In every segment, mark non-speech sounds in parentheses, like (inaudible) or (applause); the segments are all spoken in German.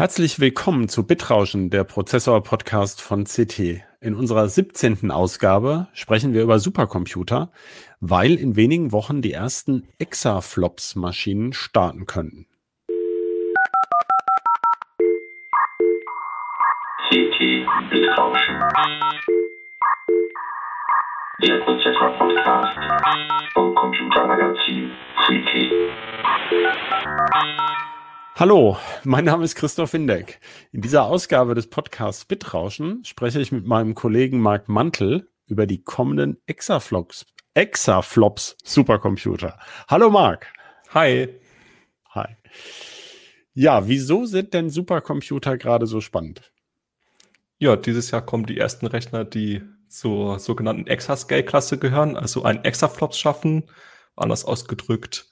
Herzlich willkommen zu Bitrauschen, der Prozessor-Podcast von CT. In unserer 17. Ausgabe sprechen wir über Supercomputer, weil in wenigen Wochen die ersten Exaflops-Maschinen starten könnten. CT Bitrauschen. Der Prozessor-Podcast vom Computermagazin CT. Hallo, mein Name ist Christoph Windeck. In dieser Ausgabe des Podcasts Bitrauschen spreche ich mit meinem Kollegen Marc Mantel über die kommenden Exaflops, Exaflops Supercomputer. Hallo Marc. Hi. Hi. Ja, wieso sind denn Supercomputer gerade so spannend? Ja, dieses Jahr kommen die ersten Rechner, die zur sogenannten Exascale-Klasse gehören, also ein Exaflops schaffen, anders ausgedrückt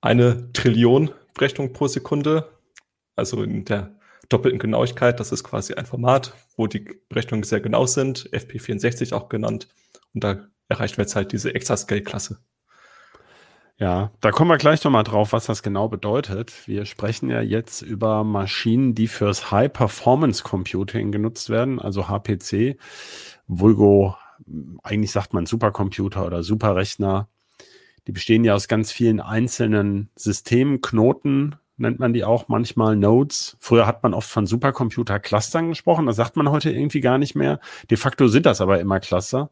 eine Trillion Berechnungen pro Sekunde, also in der doppelten Genauigkeit. Das ist quasi ein Format, wo die Berechnungen sehr genau sind, FP64 auch genannt. Und da erreichen wir jetzt halt diese Exascale-Klasse. Ja, da kommen wir gleich nochmal drauf, was das genau bedeutet. Wir sprechen ja jetzt über Maschinen, die fürs High-Performance Computing genutzt werden, also HPC, Vulgo, eigentlich sagt man Supercomputer oder Superrechner. Die bestehen ja aus ganz vielen einzelnen Systemen, Knoten nennt man die auch manchmal, Nodes. Früher hat man oft von Supercomputer-Clustern gesprochen, das sagt man heute irgendwie gar nicht mehr. De facto sind das aber immer Cluster,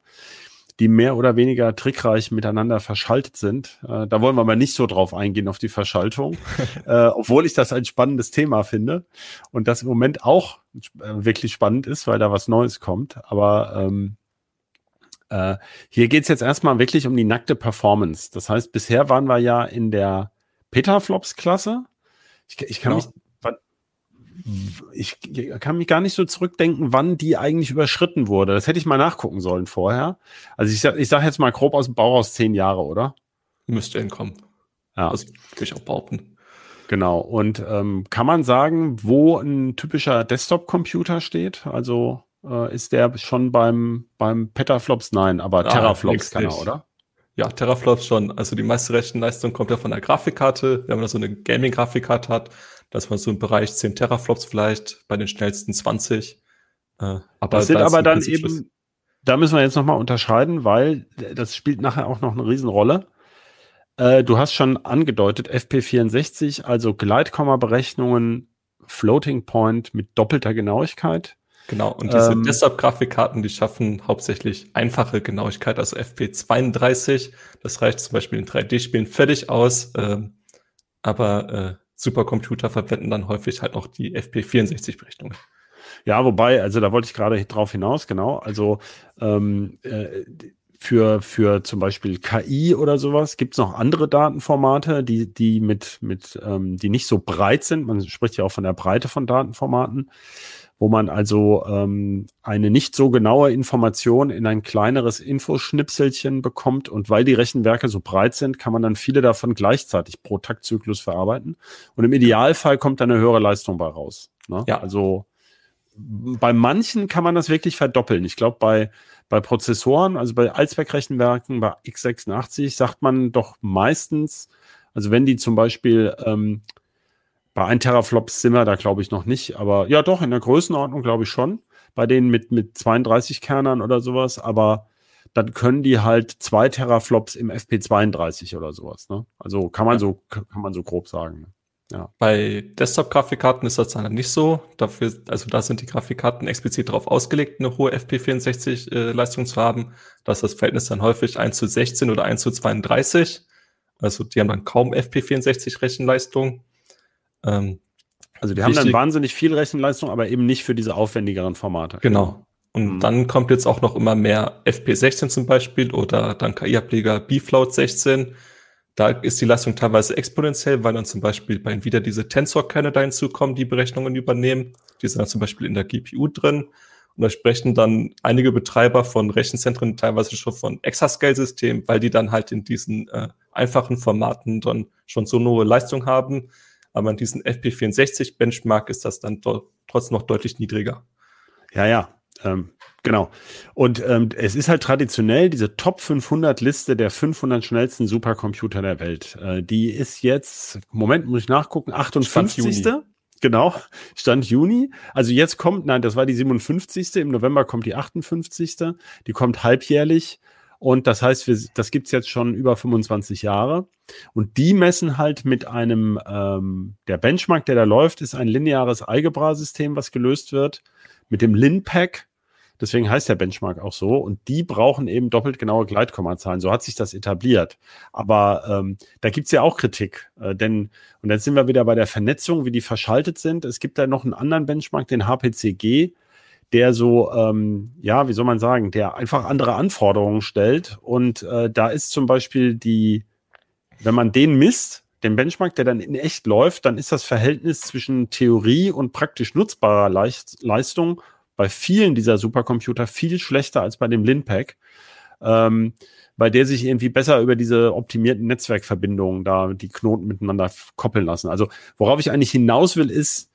die mehr oder weniger trickreich miteinander verschaltet sind. Äh, da wollen wir mal nicht so drauf eingehen, auf die Verschaltung, (laughs) äh, obwohl ich das ein spannendes Thema finde und das im Moment auch äh, wirklich spannend ist, weil da was Neues kommt. Aber ähm, äh, hier geht es jetzt erstmal wirklich um die nackte Performance. Das heißt, bisher waren wir ja in der Petaflops-Klasse. Ich, ich, kann genau. mich, ich kann mich gar nicht so zurückdenken, wann die eigentlich überschritten wurde. Das hätte ich mal nachgucken sollen vorher. Also ich, ich sage jetzt mal grob aus dem Bauch aus zehn Jahre, oder? Müsste hinkommen. Ja. Das würde ich auch behaupten. Genau. Und ähm, kann man sagen, wo ein typischer Desktop-Computer steht? Also äh, ist der schon beim, beim Petaflops? Nein, aber ah, Teraflops kann er, oder? Ja, Teraflops schon. Also die meiste Rechenleistung kommt ja von der Grafikkarte. Wenn man da so eine Gaming-Grafikkarte hat, dass man so im Bereich 10 Teraflops vielleicht, bei den schnellsten 20. Äh, aber das sind da aber dann eben, da müssen wir jetzt nochmal unterscheiden, weil das spielt nachher auch noch eine Riesenrolle. Äh, du hast schon angedeutet, FP64, also Gleitkomma-Berechnungen, Floating Point mit doppelter Genauigkeit. Genau, und diese ähm, Desktop-Grafikkarten, die schaffen hauptsächlich einfache Genauigkeit, also FP32. Das reicht zum Beispiel in 3D-Spielen völlig aus. Ähm, aber äh, Supercomputer verwenden dann häufig halt auch die FP64-Berechnungen. Ja, wobei, also da wollte ich gerade drauf hinaus, genau. Also ähm, äh, für, für zum Beispiel KI oder sowas gibt es noch andere Datenformate, die, die mit, mit ähm, die nicht so breit sind. Man spricht ja auch von der Breite von Datenformaten wo man also ähm, eine nicht so genaue Information in ein kleineres Infoschnipselchen bekommt. Und weil die Rechenwerke so breit sind, kann man dann viele davon gleichzeitig pro Taktzyklus verarbeiten. Und im Idealfall kommt dann eine höhere Leistung bei raus. Ne? Ja. Also bei manchen kann man das wirklich verdoppeln. Ich glaube, bei, bei Prozessoren, also bei Allzweckrechenwerken, bei x86, sagt man doch meistens, also wenn die zum Beispiel ähm, bei 1 Teraflops sind wir da, glaube ich, noch nicht. Aber ja, doch, in der Größenordnung glaube ich schon. Bei denen mit, mit 32 Kernern oder sowas. Aber dann können die halt 2 Teraflops im FP32 oder sowas. Ne? Also kann man ja. so, kann man so grob sagen. Ne? Ja. Bei Desktop-Grafikkarten ist das dann nicht so. Dafür, also da sind die Grafikkarten explizit darauf ausgelegt, eine hohe FP64-Leistung äh, zu haben. Da ist das Verhältnis dann häufig 1 zu 16 oder 1 zu 32. Also die haben dann kaum FP64-Rechenleistung. Ähm, also die haben dann wahnsinnig viel Rechenleistung, aber eben nicht für diese aufwendigeren Formate. Genau. Und mhm. dann kommt jetzt auch noch immer mehr FP16 zum Beispiel oder dann KI-Ableger BFloat 16. Da ist die Leistung teilweise exponentiell, weil dann zum Beispiel bei Nvidia diese Tensor-Kerne da hinzukommen, die Berechnungen übernehmen. Die sind dann zum Beispiel in der GPU drin. Und da sprechen dann einige Betreiber von Rechenzentren teilweise schon von Exascale-Systemen, weil die dann halt in diesen äh, einfachen Formaten dann schon so hohe Leistung haben, aber an diesen FP64-Benchmark ist das dann trotzdem noch deutlich niedriger. Ja, ja, ähm, genau. Und ähm, es ist halt traditionell diese Top 500 Liste der 500 schnellsten Supercomputer der Welt. Äh, die ist jetzt, Moment, muss ich nachgucken, 58. Genau, Stand Juni. Also jetzt kommt, nein, das war die 57. Im November kommt die 58. Die kommt halbjährlich. Und das heißt, wir, das gibt's jetzt schon über 25 Jahre. Und die messen halt mit einem, ähm, der Benchmark, der da läuft, ist ein lineares Algebra-System, was gelöst wird mit dem LinPack. Deswegen heißt der Benchmark auch so. Und die brauchen eben doppelt genaue Gleitkommazahlen. So hat sich das etabliert. Aber ähm, da gibt's ja auch Kritik. Äh, denn, und jetzt sind wir wieder bei der Vernetzung, wie die verschaltet sind. Es gibt da noch einen anderen Benchmark, den HPCG, der so, ähm, ja, wie soll man sagen, der einfach andere Anforderungen stellt. Und äh, da ist zum Beispiel die, wenn man den misst, den Benchmark, der dann in echt läuft, dann ist das Verhältnis zwischen Theorie und praktisch nutzbarer Leist Leistung bei vielen dieser Supercomputer viel schlechter als bei dem Linpack, ähm, bei der sich irgendwie besser über diese optimierten Netzwerkverbindungen da die Knoten miteinander koppeln lassen. Also worauf ich eigentlich hinaus will, ist,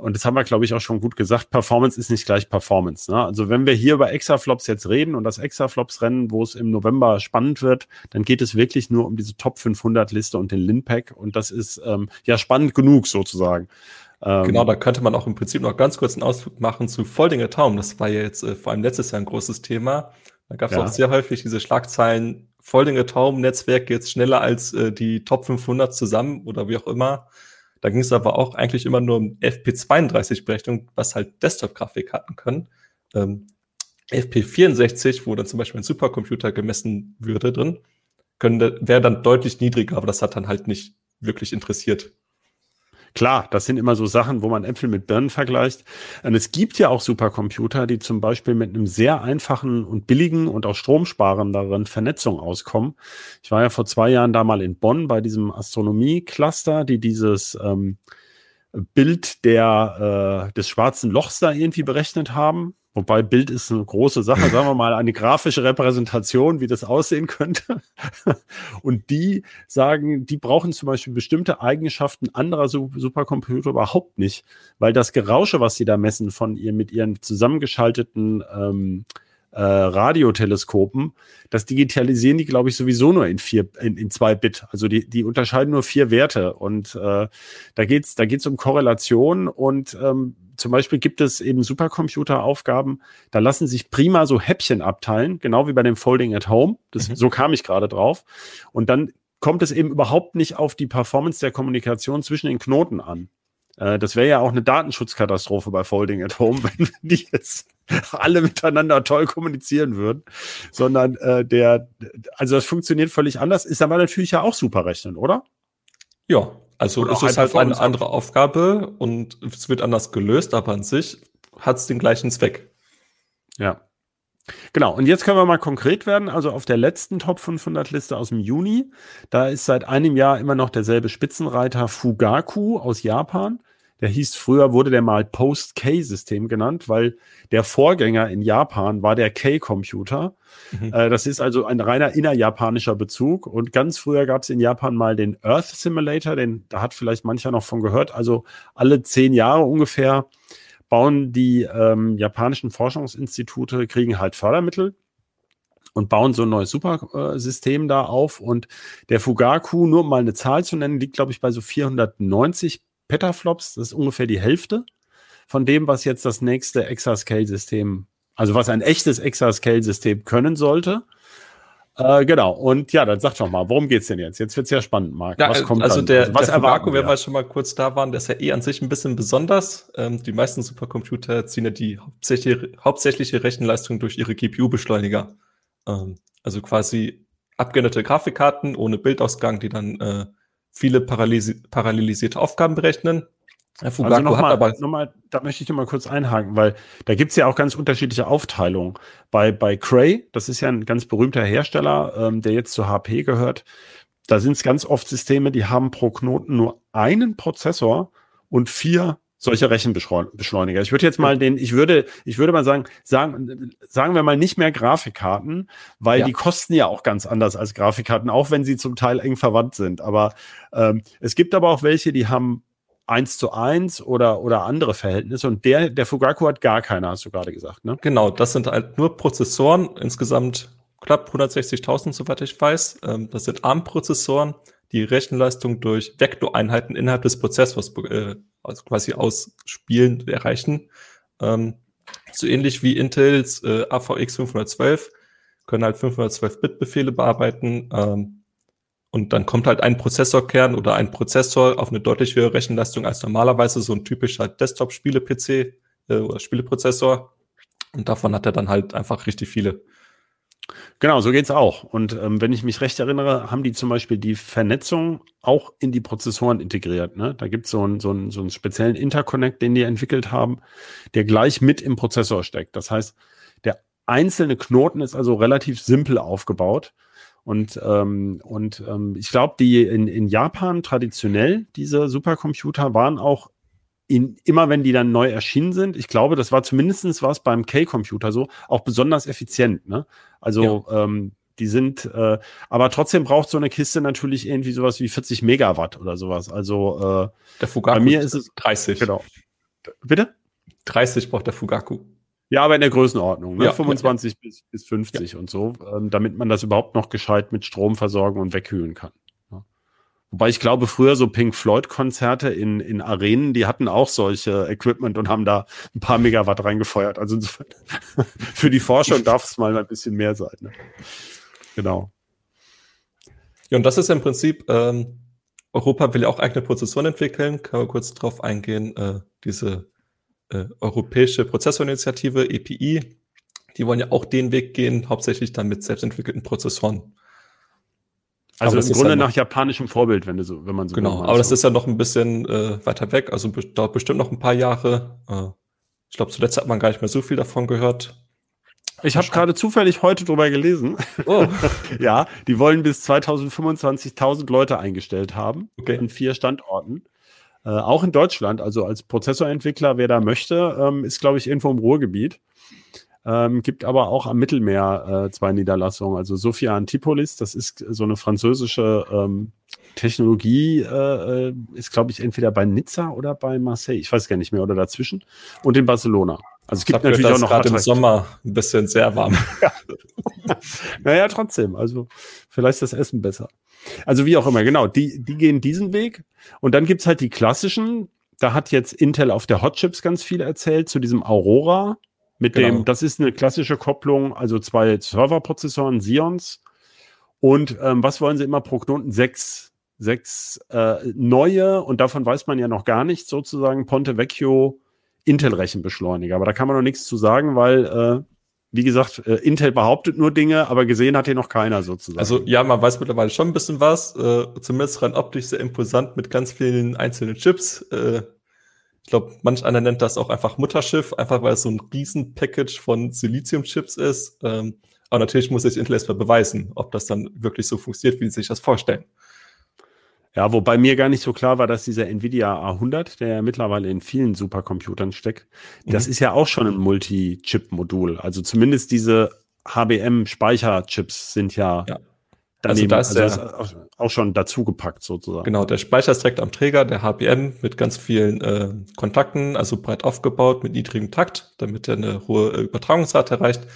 und das haben wir, glaube ich, auch schon gut gesagt, Performance ist nicht gleich Performance. Ne? Also wenn wir hier über Exaflops jetzt reden und das Exaflops-Rennen, wo es im November spannend wird, dann geht es wirklich nur um diese Top 500 Liste und den Linpack und das ist ähm, ja spannend genug sozusagen. Ähm, genau, da könnte man auch im Prinzip noch ganz kurz einen Ausflug machen zu Foldinger Taum. Das war ja jetzt äh, vor allem letztes Jahr ein großes Thema. Da gab es ja. auch sehr häufig diese Schlagzeilen, Foldinger Taum Netzwerk jetzt schneller als äh, die Top 500 zusammen oder wie auch immer. Da ging es aber auch eigentlich immer nur um FP32-Berechnung, was halt Desktop-Grafik hatten können. Ähm, FP64, wo dann zum Beispiel ein Supercomputer gemessen würde drin, wäre dann deutlich niedriger, aber das hat dann halt nicht wirklich interessiert. Klar, das sind immer so Sachen, wo man Äpfel mit Birnen vergleicht. Und es gibt ja auch Supercomputer, die zum Beispiel mit einem sehr einfachen und billigen und auch stromsparenderen Vernetzung auskommen. Ich war ja vor zwei Jahren da mal in Bonn bei diesem Astronomie-Cluster, die dieses ähm, Bild der, äh, des schwarzen Lochs da irgendwie berechnet haben. Wobei Bild ist eine große Sache, sagen wir mal, eine grafische Repräsentation, wie das aussehen könnte. (laughs) Und die sagen, die brauchen zum Beispiel bestimmte Eigenschaften anderer Supercomputer überhaupt nicht, weil das Gerausche, was sie da messen von ihr mit ihren zusammengeschalteten ähm, äh, Radioteleskopen, das digitalisieren die, glaube ich, sowieso nur in vier, in, in zwei Bit. Also die, die unterscheiden nur vier Werte. Und äh, da geht's, da geht's um Korrelation und ähm, zum Beispiel gibt es eben Supercomputer-Aufgaben, da lassen sich prima so Häppchen abteilen, genau wie bei dem Folding at Home. Das, mhm. So kam ich gerade drauf. Und dann kommt es eben überhaupt nicht auf die Performance der Kommunikation zwischen den Knoten an. Äh, das wäre ja auch eine Datenschutzkatastrophe bei Folding at Home, (laughs) wenn die jetzt alle miteinander toll kommunizieren würden, sondern äh, der, also das funktioniert völlig anders, ist aber natürlich ja auch super rechnen, oder? Ja, also es ist halt eine andere Aufgabe und es wird anders gelöst, aber an sich hat es den gleichen Zweck. Ja. Genau, und jetzt können wir mal konkret werden. Also auf der letzten Top 500 Liste aus dem Juni, da ist seit einem Jahr immer noch derselbe Spitzenreiter Fugaku aus Japan. Der hieß früher, wurde der mal Post-K-System genannt, weil der Vorgänger in Japan war der K-Computer. Mhm. Äh, das ist also ein reiner innerjapanischer Bezug. Und ganz früher gab es in Japan mal den Earth Simulator, den da hat vielleicht mancher noch von gehört. Also alle zehn Jahre ungefähr bauen die ähm, japanischen Forschungsinstitute, kriegen halt Fördermittel und bauen so ein neues Supersystem da auf. Und der Fugaku, nur um mal eine Zahl zu nennen, liegt, glaube ich, bei so 490 Petaflops. Das ist ungefähr die Hälfte von dem, was jetzt das nächste Exascale-System, also was ein echtes Exascale-System können sollte. Äh, genau. Und ja, dann sag doch mal, worum geht's denn jetzt? Jetzt wird's ja spannend, Marc. Ja, was kommt also der, also was der Fugaku, wenn wir schon mal kurz da waren, der ist ja eh an sich ein bisschen besonders. Ähm, die meisten Supercomputer ziehen ja die hauptsächliche, hauptsächliche Rechenleistung durch ihre GPU-Beschleuniger. Ähm, also quasi abgeänderte Grafikkarten ohne Bildausgang, die dann äh, viele parallelisierte Aufgaben berechnen. Fugaku also nochmal, aber noch mal, da möchte ich noch mal kurz einhaken, weil da gibt's ja auch ganz unterschiedliche Aufteilungen. Bei, bei Cray, das ist ja ein ganz berühmter Hersteller, ähm, der jetzt zu HP gehört, da sind es ganz oft Systeme, die haben pro Knoten nur einen Prozessor und vier solche Rechenbeschleuniger. Ich würde jetzt mal den, ich würde, ich würde mal sagen, sagen, sagen wir mal nicht mehr Grafikkarten, weil ja. die kosten ja auch ganz anders als Grafikkarten, auch wenn sie zum Teil eng verwandt sind. Aber ähm, es gibt aber auch welche, die haben eins zu eins oder, oder andere Verhältnisse. Und der, der Fugaku hat gar keine, hast du gerade gesagt, ne? Genau, das sind halt nur Prozessoren, insgesamt knapp 160.000, soweit ich weiß. Ähm, das sind ARM-Prozessoren, die Rechenleistung durch Vektoreinheiten innerhalb des Prozessors äh, also quasi aus Spielen erreichen. Ähm, so ähnlich wie Intels äh, AVX 512 können halt 512-Bit-Befehle bearbeiten. Ähm, und dann kommt halt ein Prozessorkern oder ein Prozessor auf eine deutlich höhere Rechenleistung als normalerweise so ein typischer Desktop-Spiele-PC äh, oder Spieleprozessor. Und davon hat er dann halt einfach richtig viele. Genau, so geht's auch. Und ähm, wenn ich mich recht erinnere, haben die zum Beispiel die Vernetzung auch in die Prozessoren integriert. Ne? Da gibt's so, ein, so, ein, so einen speziellen Interconnect, den die entwickelt haben, der gleich mit im Prozessor steckt. Das heißt, der einzelne Knoten ist also relativ simpel aufgebaut. Und, ähm, und ähm, ich glaube, die in, in Japan traditionell, diese Supercomputer, waren auch in, immer wenn die dann neu erschienen sind, ich glaube, das war zumindestens was beim K-Computer so, auch besonders effizient. Ne? Also ja. ähm, die sind, äh, aber trotzdem braucht so eine Kiste natürlich irgendwie sowas wie 40 Megawatt oder sowas. Also äh, bei mir ist es 30. Genau. Bitte? 30 braucht der Fugaku. Ja, aber in der Größenordnung, ne? Ja, 25 ja, ja. Bis, bis 50 und so, ähm, damit man das überhaupt noch gescheit mit Strom versorgen und wegkühlen kann. Wobei ich glaube, früher so Pink Floyd-Konzerte in, in Arenen, die hatten auch solche Equipment und haben da ein paar Megawatt reingefeuert. Also insofern, (laughs) für die Forschung darf es mal ein bisschen mehr sein. Ne? Genau. Ja, und das ist im Prinzip, ähm, Europa will ja auch eigene Prozessoren entwickeln. Kann man kurz drauf eingehen, äh, diese äh, Europäische Prozessorinitiative, EPI, die wollen ja auch den Weg gehen, hauptsächlich dann mit selbstentwickelten Prozessoren. Also im Grunde nach japanischem Vorbild, wenn, du so, wenn man so Genau, aber das ist ja noch ein bisschen äh, weiter weg, also dauert bestimmt noch ein paar Jahre. Äh, ich glaube, zuletzt hat man gar nicht mehr so viel davon gehört. Ich habe gerade zufällig heute drüber gelesen. Oh. (laughs) ja, die wollen bis 2025 1000 Leute eingestellt haben okay. an vier Standorten. Äh, auch in Deutschland, also als Prozessorentwickler, wer da möchte, ähm, ist, glaube ich, irgendwo im Ruhrgebiet. Ähm, gibt aber auch am Mittelmeer äh, zwei Niederlassungen. Also Sophia Antipolis, das ist so eine französische ähm, Technologie, äh, äh ist, glaube ich, entweder bei Nizza oder bei Marseille. Ich weiß gar nicht mehr, oder dazwischen. Und in Barcelona. Also es gibt natürlich auch noch gerade im Sommer ein bisschen sehr warm. (laughs) (laughs) ja. naja, trotzdem. Also vielleicht ist das Essen besser. Also wie auch immer, genau. Die, die gehen diesen Weg. Und dann gibt's halt die klassischen. Da hat jetzt Intel auf der Hot Chips ganz viel erzählt zu diesem Aurora. Mit genau. dem, das ist eine klassische Kopplung, also zwei Serverprozessoren, Xeons. Und ähm, was wollen sie immer pro Knoten? Sechs, sechs äh, neue, und davon weiß man ja noch gar nichts, sozusagen Ponte Vecchio Intel-Rechenbeschleuniger. Aber da kann man noch nichts zu sagen, weil, äh, wie gesagt, äh, Intel behauptet nur Dinge, aber gesehen hat hier noch keiner sozusagen. Also ja, man weiß mittlerweile schon ein bisschen was, äh, zumindest rein optisch sehr imposant mit ganz vielen einzelnen Chips. Äh, ich glaube, manch einer nennt das auch einfach Mutterschiff, einfach weil es so ein Riesen-Package von Silizium-Chips ist. Ähm, aber natürlich muss sich Intel erstmal beweisen, ob das dann wirklich so funktioniert, wie sie sich das vorstellen. Ja, wobei mir gar nicht so klar war, dass dieser Nvidia A100, der ja mittlerweile in vielen Supercomputern steckt, mhm. das ist ja auch schon ein Multi-Chip-Modul. Also zumindest diese HBM-Speicherchips sind ja, ja. Daneben, also da ist, also der, auch schon dazugepackt sozusagen. Genau, der Speicher ist direkt am Träger, der HBM mit ganz vielen äh, Kontakten, also breit aufgebaut mit niedrigem Takt, damit er eine hohe äh, Übertragungsrate erreicht.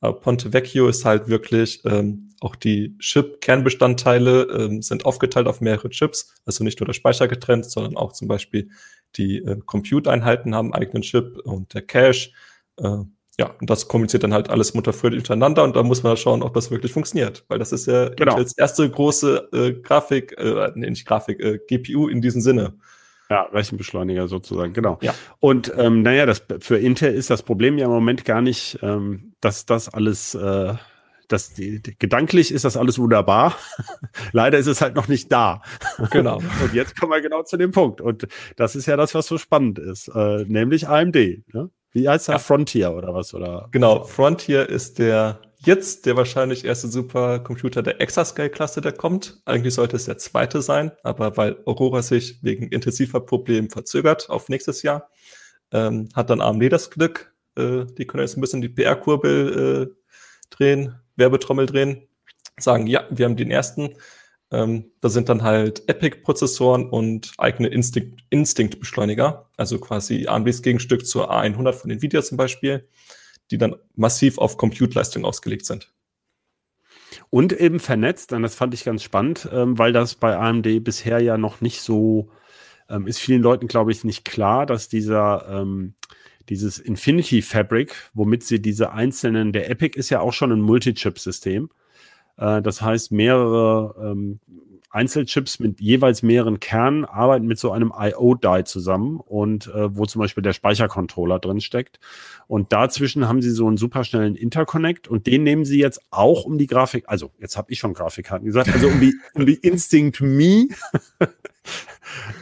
Aber Ponte Vecchio ist halt wirklich ähm, auch die Chip-Kernbestandteile ähm, sind aufgeteilt auf mehrere Chips, also nicht nur der Speicher getrennt, sondern auch zum Beispiel die äh, Compute-Einheiten haben einen eigenen Chip und der Cache. Äh, ja, und das kommuniziert dann halt alles mutterfröhlich untereinander und da muss man schauen, ob das wirklich funktioniert, weil das ist ja genau. als erste große äh, Grafik, äh, nee, nicht Grafik, äh, GPU in diesem Sinne. Ja, Rechenbeschleuniger sozusagen, genau. Ja. Und ähm, naja, das, für Intel ist das Problem ja im Moment gar nicht, ähm, dass das alles, äh, das, die, die, gedanklich ist das alles wunderbar. (laughs) Leider ist es halt noch nicht da. Genau. (laughs) und jetzt kommen wir genau zu dem Punkt. Und das ist ja das, was so spannend ist, äh, nämlich AMD. Ne? Wie heißt der? Ja. Frontier oder was? Oder? Genau, Frontier ist der jetzt der wahrscheinlich erste Supercomputer der Exascale-Klasse, der kommt. Eigentlich sollte es der zweite sein, aber weil Aurora sich wegen intensiver Problemen verzögert auf nächstes Jahr, ähm, hat dann AMD das Glück. Äh, die können jetzt ein bisschen die PR-Kurbel äh, drehen, Werbetrommel drehen, sagen, ja, wir haben den ersten. Ähm, da sind dann halt Epic-Prozessoren und eigene Instinct-Beschleuniger, also quasi AMDs Gegenstück zur A100 von Nvidia zum Beispiel, die dann massiv auf Compute-Leistung ausgelegt sind. Und eben vernetzt, und das fand ich ganz spannend, ähm, weil das bei AMD bisher ja noch nicht so ähm, ist vielen Leuten, glaube ich, nicht klar, dass dieser ähm, dieses Infinity Fabric, womit sie diese einzelnen, der Epic ist ja auch schon ein Multi-Chip-System. Äh, das heißt, mehrere ähm, Einzelchips mit jeweils mehreren Kernen arbeiten mit so einem IO-Die zusammen und äh, wo zum Beispiel der Speichercontroller drin steckt. Und dazwischen haben sie so einen superschnellen Interconnect und den nehmen sie jetzt auch um die Grafik, also jetzt habe ich schon Grafikkarten gesagt, also um die, um die Instinct Me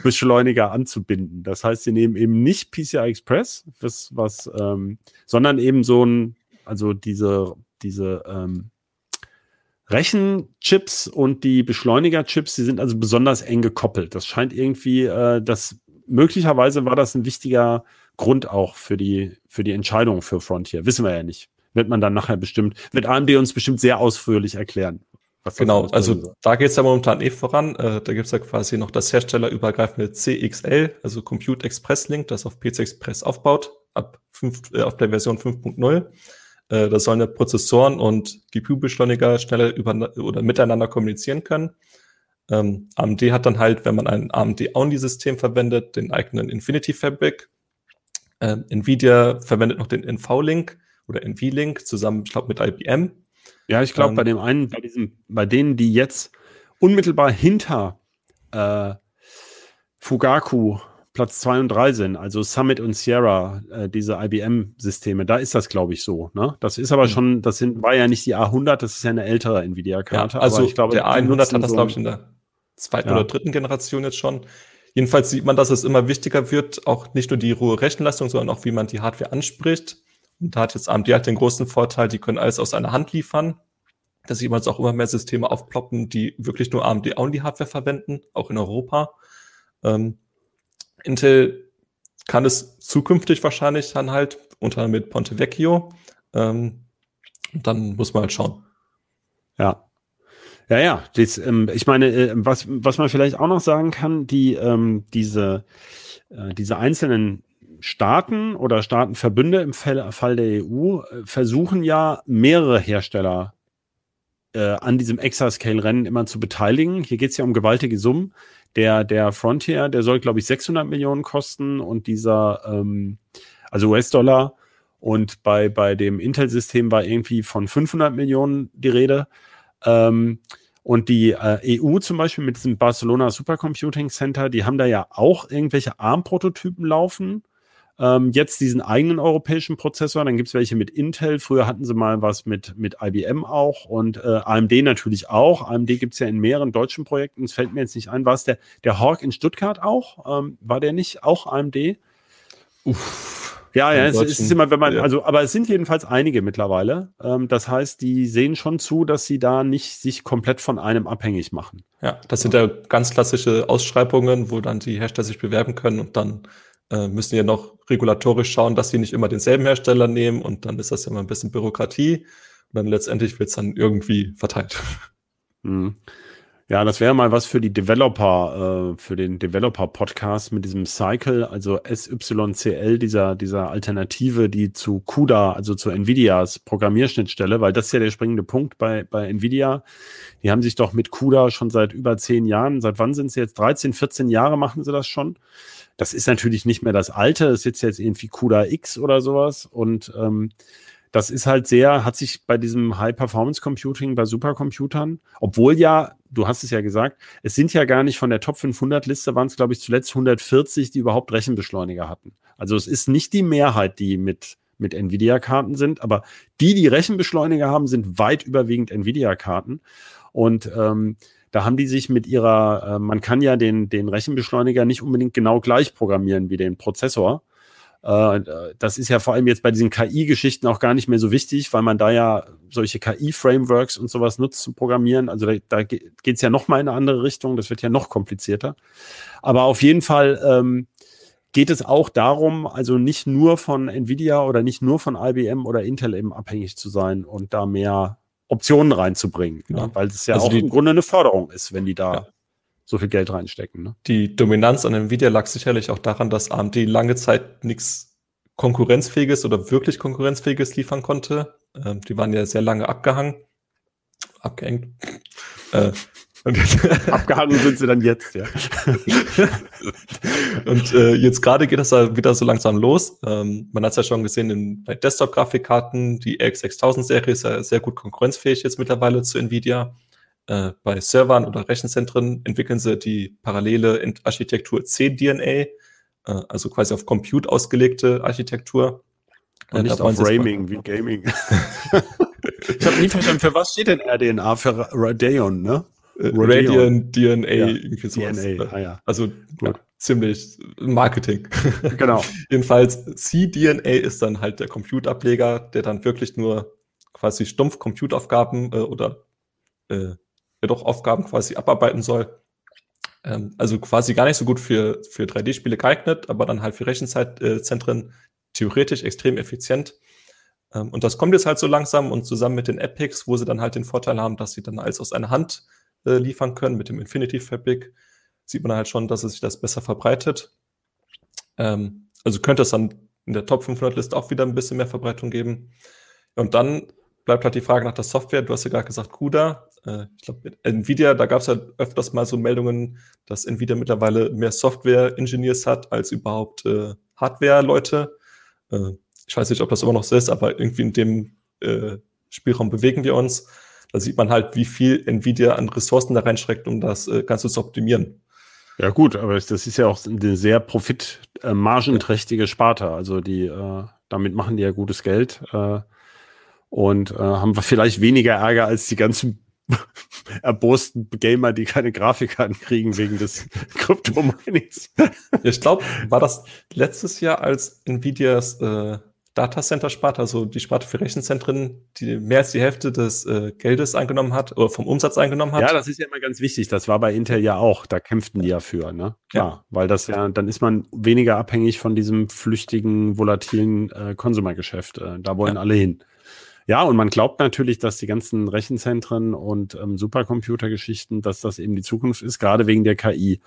Beschleuniger anzubinden. Das heißt, sie nehmen eben nicht PCI Express, das, was, ähm, sondern eben so ein, also diese, diese ähm, Rechenchips und die Beschleunigerchips, die sind also besonders eng gekoppelt. Das scheint irgendwie, äh, das möglicherweise war das ein wichtiger Grund auch für die, für die Entscheidung für Frontier. Wissen wir ja nicht. Wird man dann nachher bestimmt, wird AMD uns bestimmt sehr ausführlich erklären. genau, also da geht es ja momentan eh voran. Äh, da gibt es ja quasi noch das herstellerübergreifende CXL, also Compute Express Link, das auf PC Express aufbaut, ab 5, äh, auf der Version 5.0. Äh, da sollen ja Prozessoren und GPU-Beschleuniger schneller über oder miteinander kommunizieren können. Ähm, AMD hat dann halt, wenn man ein AMD-Only-System verwendet, den eigenen Infinity Fabric. Äh, Nvidia verwendet noch den NV-Link oder NV-Link zusammen, ich glaube, mit IBM. Ja, ich glaube, ähm, bei dem einen, bei diesem, bei denen, die jetzt unmittelbar hinter äh, Fugaku Platz zwei und drei sind, also Summit und Sierra, äh, diese IBM-Systeme, da ist das, glaube ich, so. Ne? Das ist aber mhm. schon, das sind, war ja nicht die A100, das ist ja eine ältere Nvidia-Karte. Ja, also ich glaube, der A100 hat das, glaube ich, in der zweiten ja. oder dritten Generation jetzt schon. Jedenfalls sieht man, dass es immer wichtiger wird, auch nicht nur die rohe Rechenleistung, sondern auch, wie man die Hardware anspricht. Und da hat jetzt AMD halt den großen Vorteil, die können alles aus einer Hand liefern. Da sieht man jetzt auch immer mehr Systeme aufploppen, die wirklich nur AMD-Only-Hardware verwenden, auch in Europa. Ähm, Intel kann es zukünftig wahrscheinlich dann halt, unter mit Ponte Vecchio. Ähm, dann muss man halt schauen. Ja. Ja, ja. Das, ähm, ich meine, äh, was, was man vielleicht auch noch sagen kann, die, ähm, diese, äh, diese einzelnen Staaten oder Staatenverbünde im Fall, Fall der EU äh, versuchen ja mehrere Hersteller äh, an diesem Exascale-Rennen immer zu beteiligen. Hier geht es ja um gewaltige Summen. Der, der Frontier, der soll, glaube ich, 600 Millionen kosten und dieser, ähm, also US-Dollar. Und bei, bei dem Intel-System war irgendwie von 500 Millionen die Rede. Ähm, und die äh, EU zum Beispiel mit diesem Barcelona Supercomputing Center, die haben da ja auch irgendwelche ARM-Prototypen laufen ähm, jetzt diesen eigenen europäischen Prozessor. Dann gibt es welche mit Intel. Früher hatten sie mal was mit, mit IBM auch und äh, AMD natürlich auch. AMD gibt es ja in mehreren deutschen Projekten. Es fällt mir jetzt nicht ein. War es der, der Hawk in Stuttgart auch? Ähm, war der nicht auch AMD? Uff. Ja, ja, es, es, ist immer, wenn man, ja. also, aber es sind jedenfalls einige mittlerweile. Ähm, das heißt, die sehen schon zu, dass sie da nicht sich komplett von einem abhängig machen. Ja, das sind ja ganz klassische Ausschreibungen, wo dann die Hersteller sich bewerben können und dann äh, müssen ja noch regulatorisch schauen, dass sie nicht immer denselben Hersteller nehmen und dann ist das ja immer ein bisschen Bürokratie und dann letztendlich wird es dann irgendwie verteilt. Mhm. Ja, das wäre mal was für die Developer, äh, für den Developer-Podcast mit diesem Cycle, also SYCL, dieser, dieser Alternative, die zu CUDA, also zu NVIDIAs Programmierschnittstelle, weil das ist ja der springende Punkt bei, bei NVIDIA. Die haben sich doch mit CUDA schon seit über zehn Jahren, seit wann sind sie jetzt? 13, 14 Jahre machen sie das schon. Das ist natürlich nicht mehr das alte, das ist jetzt irgendwie CUDA X oder sowas und ähm, das ist halt sehr, hat sich bei diesem High-Performance-Computing, bei Supercomputern, obwohl ja, du hast es ja gesagt, es sind ja gar nicht von der Top 500 Liste, waren es glaube ich zuletzt 140, die überhaupt Rechenbeschleuniger hatten. Also es ist nicht die Mehrheit, die mit, mit Nvidia-Karten sind, aber die, die Rechenbeschleuniger haben, sind weit überwiegend Nvidia-Karten. Und ähm, da haben die sich mit ihrer, äh, man kann ja den, den Rechenbeschleuniger nicht unbedingt genau gleich programmieren wie den Prozessor. Äh, das ist ja vor allem jetzt bei diesen KI-Geschichten auch gar nicht mehr so wichtig, weil man da ja solche KI-Frameworks und sowas nutzt zum Programmieren. Also da, da geht es ja noch mal in eine andere Richtung. Das wird ja noch komplizierter. Aber auf jeden Fall ähm, geht es auch darum, also nicht nur von Nvidia oder nicht nur von IBM oder Intel eben abhängig zu sein und da mehr Optionen reinzubringen, ja. ne? weil es ja also auch die, im Grunde eine Förderung ist, wenn die da ja. so viel Geld reinstecken. Ne? Die Dominanz an Nvidia lag sicherlich auch daran, dass AMD lange Zeit nichts konkurrenzfähiges oder wirklich konkurrenzfähiges liefern konnte. Ähm, die waren ja sehr lange abgehangen, abgehängt. äh, (laughs) Abgehangen sind sie dann jetzt, ja. (laughs) und äh, jetzt gerade geht das da wieder so langsam los. Ähm, man hat es ja schon gesehen in, bei Desktop-Grafikkarten, die RX6000-Serie ist ja sehr gut konkurrenzfähig jetzt mittlerweile zu Nvidia. Äh, bei Servern oder Rechenzentren entwickeln sie die parallele Architektur CDNA, äh, also quasi auf Compute ausgelegte Architektur. Und äh, nicht auf Framing wie Gaming. (laughs) ich habe nie verstanden, für was steht denn RDNA? Für Radeon, ne? Äh, Radeon, DNA, ja, irgendwie sowas. DNA, ah, ja. Also ja, ziemlich Marketing. (laughs) Genau. (laughs) Jedenfalls CDNA ist dann halt der Compute-Ableger, der dann wirklich nur quasi stumpf Compute-Aufgaben äh, oder äh, ja doch Aufgaben quasi abarbeiten soll. Ähm, also quasi gar nicht so gut für, für 3D-Spiele geeignet, aber dann halt für Rechenzentren theoretisch extrem effizient. Ähm, und das kommt jetzt halt so langsam und zusammen mit den Epics, wo sie dann halt den Vorteil haben, dass sie dann alles aus einer Hand äh, liefern können mit dem Infinity Fabric, sieht man halt schon, dass es sich das besser verbreitet. Ähm, also könnte es dann in der Top 500 Liste auch wieder ein bisschen mehr Verbreitung geben. Und dann bleibt halt die Frage nach der Software. Du hast ja gerade gesagt, CUDA. Äh, ich glaube, mit Nvidia, da gab es ja öfters mal so Meldungen, dass Nvidia mittlerweile mehr Software-Engineers hat als überhaupt äh, Hardware-Leute. Äh, ich weiß nicht, ob das immer noch so ist, aber irgendwie in dem äh, Spielraum bewegen wir uns. Da sieht man halt, wie viel Nvidia an Ressourcen da reinstreckt, um das äh, Ganze zu optimieren. Ja gut, aber das ist ja auch eine sehr profitmargenträchtige Sparte. Also die, äh, damit machen die ja gutes Geld äh, und äh, haben vielleicht weniger Ärger als die ganzen (laughs) erbosten Gamer, die keine Grafikkarten kriegen wegen des (laughs) Kryptominings. ich glaube, war das letztes Jahr, als Nvidias äh, Datacenter-Sparte, also die Sparte für Rechenzentren, die mehr als die Hälfte des äh, Geldes eingenommen hat oder vom Umsatz eingenommen hat. Ja, das ist ja immer ganz wichtig. Das war bei Intel ja auch. Da kämpften die ja für, ne? Klar, ja. weil das ja, dann ist man weniger abhängig von diesem flüchtigen, volatilen äh, Konsumergeschäft. Äh, da wollen ja. alle hin. Ja, und man glaubt natürlich, dass die ganzen Rechenzentren und ähm, Supercomputergeschichten, dass das eben die Zukunft ist, gerade wegen der KI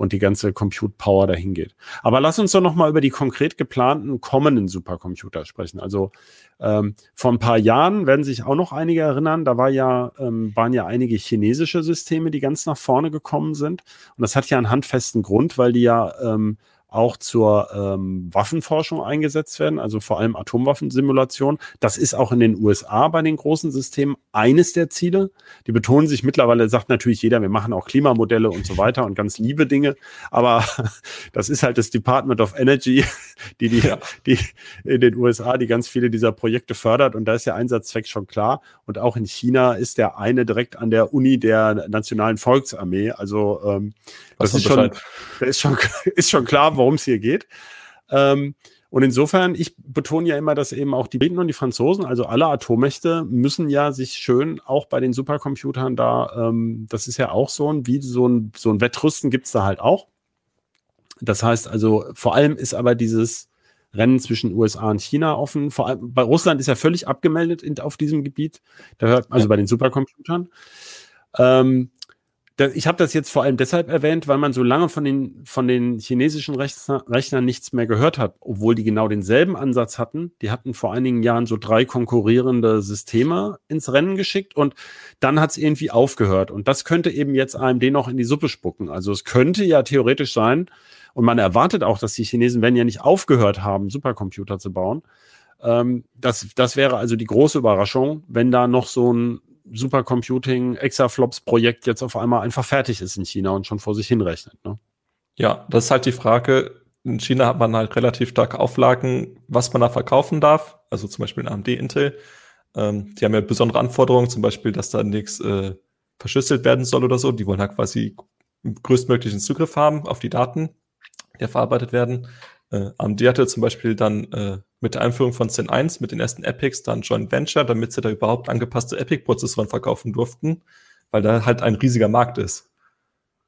und die ganze Compute Power dahin geht. Aber lass uns doch noch mal über die konkret geplanten kommenden Supercomputer sprechen. Also ähm, vor ein paar Jahren werden sich auch noch einige erinnern, da war ja, ähm, waren ja einige chinesische Systeme, die ganz nach vorne gekommen sind. Und das hat ja einen handfesten Grund, weil die ja ähm, auch zur ähm, Waffenforschung eingesetzt werden, also vor allem Atomwaffensimulation. Das ist auch in den USA bei den großen Systemen eines der Ziele. Die betonen sich mittlerweile, sagt natürlich jeder, wir machen auch Klimamodelle und so weiter und ganz liebe Dinge, aber (laughs) das ist halt das Department of Energy, (laughs) die, die, ja. die in den USA, die ganz viele dieser Projekte fördert und da ist der Einsatzzweck schon klar. Und auch in China ist der eine direkt an der Uni der Nationalen Volksarmee. Also ähm, das ist schon, ist schon, (laughs) ist schon klar, worum es hier geht. Ähm, und insofern, ich betone ja immer, dass eben auch die Briten und die Franzosen, also alle Atommächte, müssen ja sich schön auch bei den Supercomputern da, ähm, das ist ja auch so ein, wie so ein, so ein Wettrüsten gibt's da halt auch. Das heißt also, vor allem ist aber dieses Rennen zwischen USA und China offen. Vor allem bei Russland ist ja völlig abgemeldet in, auf diesem Gebiet. Da hört, also bei den Supercomputern. Ähm, ich habe das jetzt vor allem deshalb erwähnt, weil man so lange von den, von den chinesischen Rechner, Rechnern nichts mehr gehört hat, obwohl die genau denselben Ansatz hatten. Die hatten vor einigen Jahren so drei konkurrierende Systeme ins Rennen geschickt und dann hat es irgendwie aufgehört. Und das könnte eben jetzt AMD noch in die Suppe spucken. Also es könnte ja theoretisch sein, und man erwartet auch, dass die Chinesen, wenn ja nicht aufgehört haben, Supercomputer zu bauen, ähm, das, das wäre also die große Überraschung, wenn da noch so ein Supercomputing, Exaflops-Projekt jetzt auf einmal einfach fertig ist in China und schon vor sich hinrechnet. Ne? Ja, das ist halt die Frage. In China hat man halt relativ starke Auflagen, was man da verkaufen darf. Also zum Beispiel in AMD, Intel. Ähm, die haben ja besondere Anforderungen, zum Beispiel, dass da nichts äh, verschlüsselt werden soll oder so. Die wollen halt quasi größtmöglichen Zugriff haben auf die Daten, die verarbeitet werden. Äh, AMD hatte zum Beispiel dann äh, mit der Einführung von Zen 1 mit den ersten Epics dann Joint Venture, damit sie da überhaupt angepasste Epic-Prozessoren verkaufen durften, weil da halt ein riesiger Markt ist.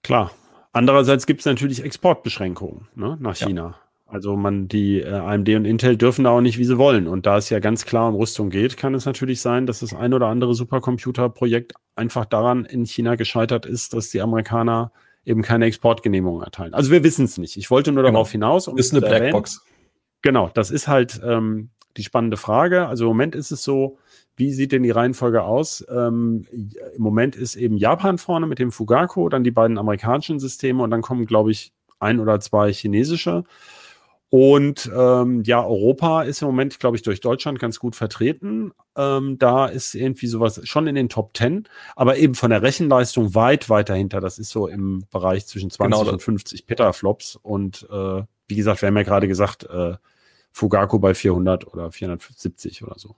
Klar. Andererseits gibt es natürlich Exportbeschränkungen ne, nach China. Ja. Also man, die äh, AMD und Intel dürfen da auch nicht, wie sie wollen. Und da es ja ganz klar um Rüstung geht, kann es natürlich sein, dass das ein oder andere Supercomputer-Projekt einfach daran in China gescheitert ist, dass die Amerikaner eben keine Exportgenehmigung erteilen. Also wir wissen es nicht. Ich wollte nur genau. darauf hinaus. Um ist eine Blackbox. Genau, das ist halt, ähm, die spannende Frage. Also im Moment ist es so, wie sieht denn die Reihenfolge aus? Ähm, Im Moment ist eben Japan vorne mit dem Fugaku, dann die beiden amerikanischen Systeme und dann kommen, glaube ich, ein oder zwei chinesische. Und ähm, ja, Europa ist im Moment, glaube ich, durch Deutschland ganz gut vertreten. Ähm, da ist irgendwie sowas schon in den Top 10, aber eben von der Rechenleistung weit, weit dahinter. Das ist so im Bereich zwischen 20 genau. und 50 Petaflops. Und äh, wie gesagt, wir haben ja gerade gesagt, äh, Fugaku bei 400 oder 470 oder so.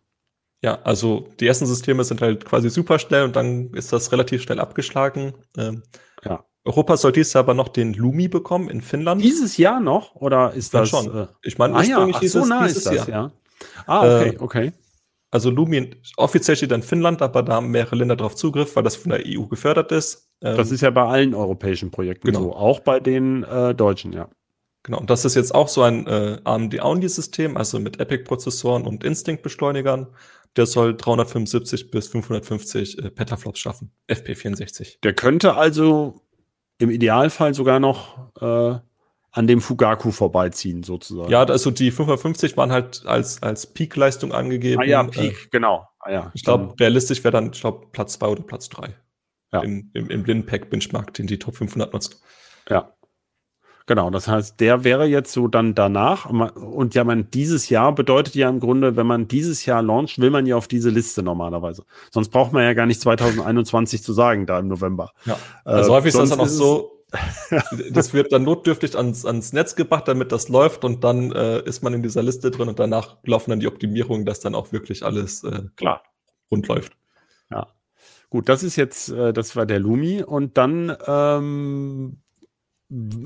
Ja, also die ersten Systeme sind halt quasi super schnell und dann ist das relativ schnell abgeschlagen. Ähm, ja. Europa soll dieses Jahr aber noch den Lumi bekommen in Finnland. Dieses Jahr noch? Oder ist das? schon. Äh, ich meine, ursprünglich ah, ja. Ach, so nah ist das, Jahr. ja. Ah, okay, äh, okay. Also Lumi offiziell steht in Finnland, aber da haben mehrere Länder darauf Zugriff, weil das von der EU gefördert ist. Ähm, das ist ja bei allen europäischen Projekten genau. so, auch bei den äh, deutschen, ja. Genau, und das ist jetzt auch so ein äh, AMD-Only-System, also mit Epic-Prozessoren und Instinct-Beschleunigern. Der soll 375 bis 550 äh, Petaflops schaffen, FP64. Der könnte also im Idealfall sogar noch äh, an dem Fugaku vorbeiziehen, sozusagen. Ja, also die 550 waren halt als, als Peak-Leistung angegeben. Ah ja, Peak, äh, genau. Ah, ja. Ich glaube, realistisch wäre dann, ich glaube, Platz 2 oder Platz 3. Ja. Im, im, im Blindenpack-Benchmark, den die Top 500 nutzt. Ja. Genau, das heißt, der wäre jetzt so dann danach. Und ja, man, dieses Jahr bedeutet ja im Grunde, wenn man dieses Jahr launcht, will man ja auf diese Liste normalerweise. Sonst braucht man ja gar nicht 2021 zu sagen, da im November. Ja. Also äh, häufig ist das dann auch so, (laughs) das wird dann notdürftig ans, ans Netz gebracht, damit das läuft und dann äh, ist man in dieser Liste drin und danach laufen dann die Optimierungen, dass dann auch wirklich alles äh, klar rund läuft. Ja. Gut, das ist jetzt, äh, das war der Lumi und dann ähm,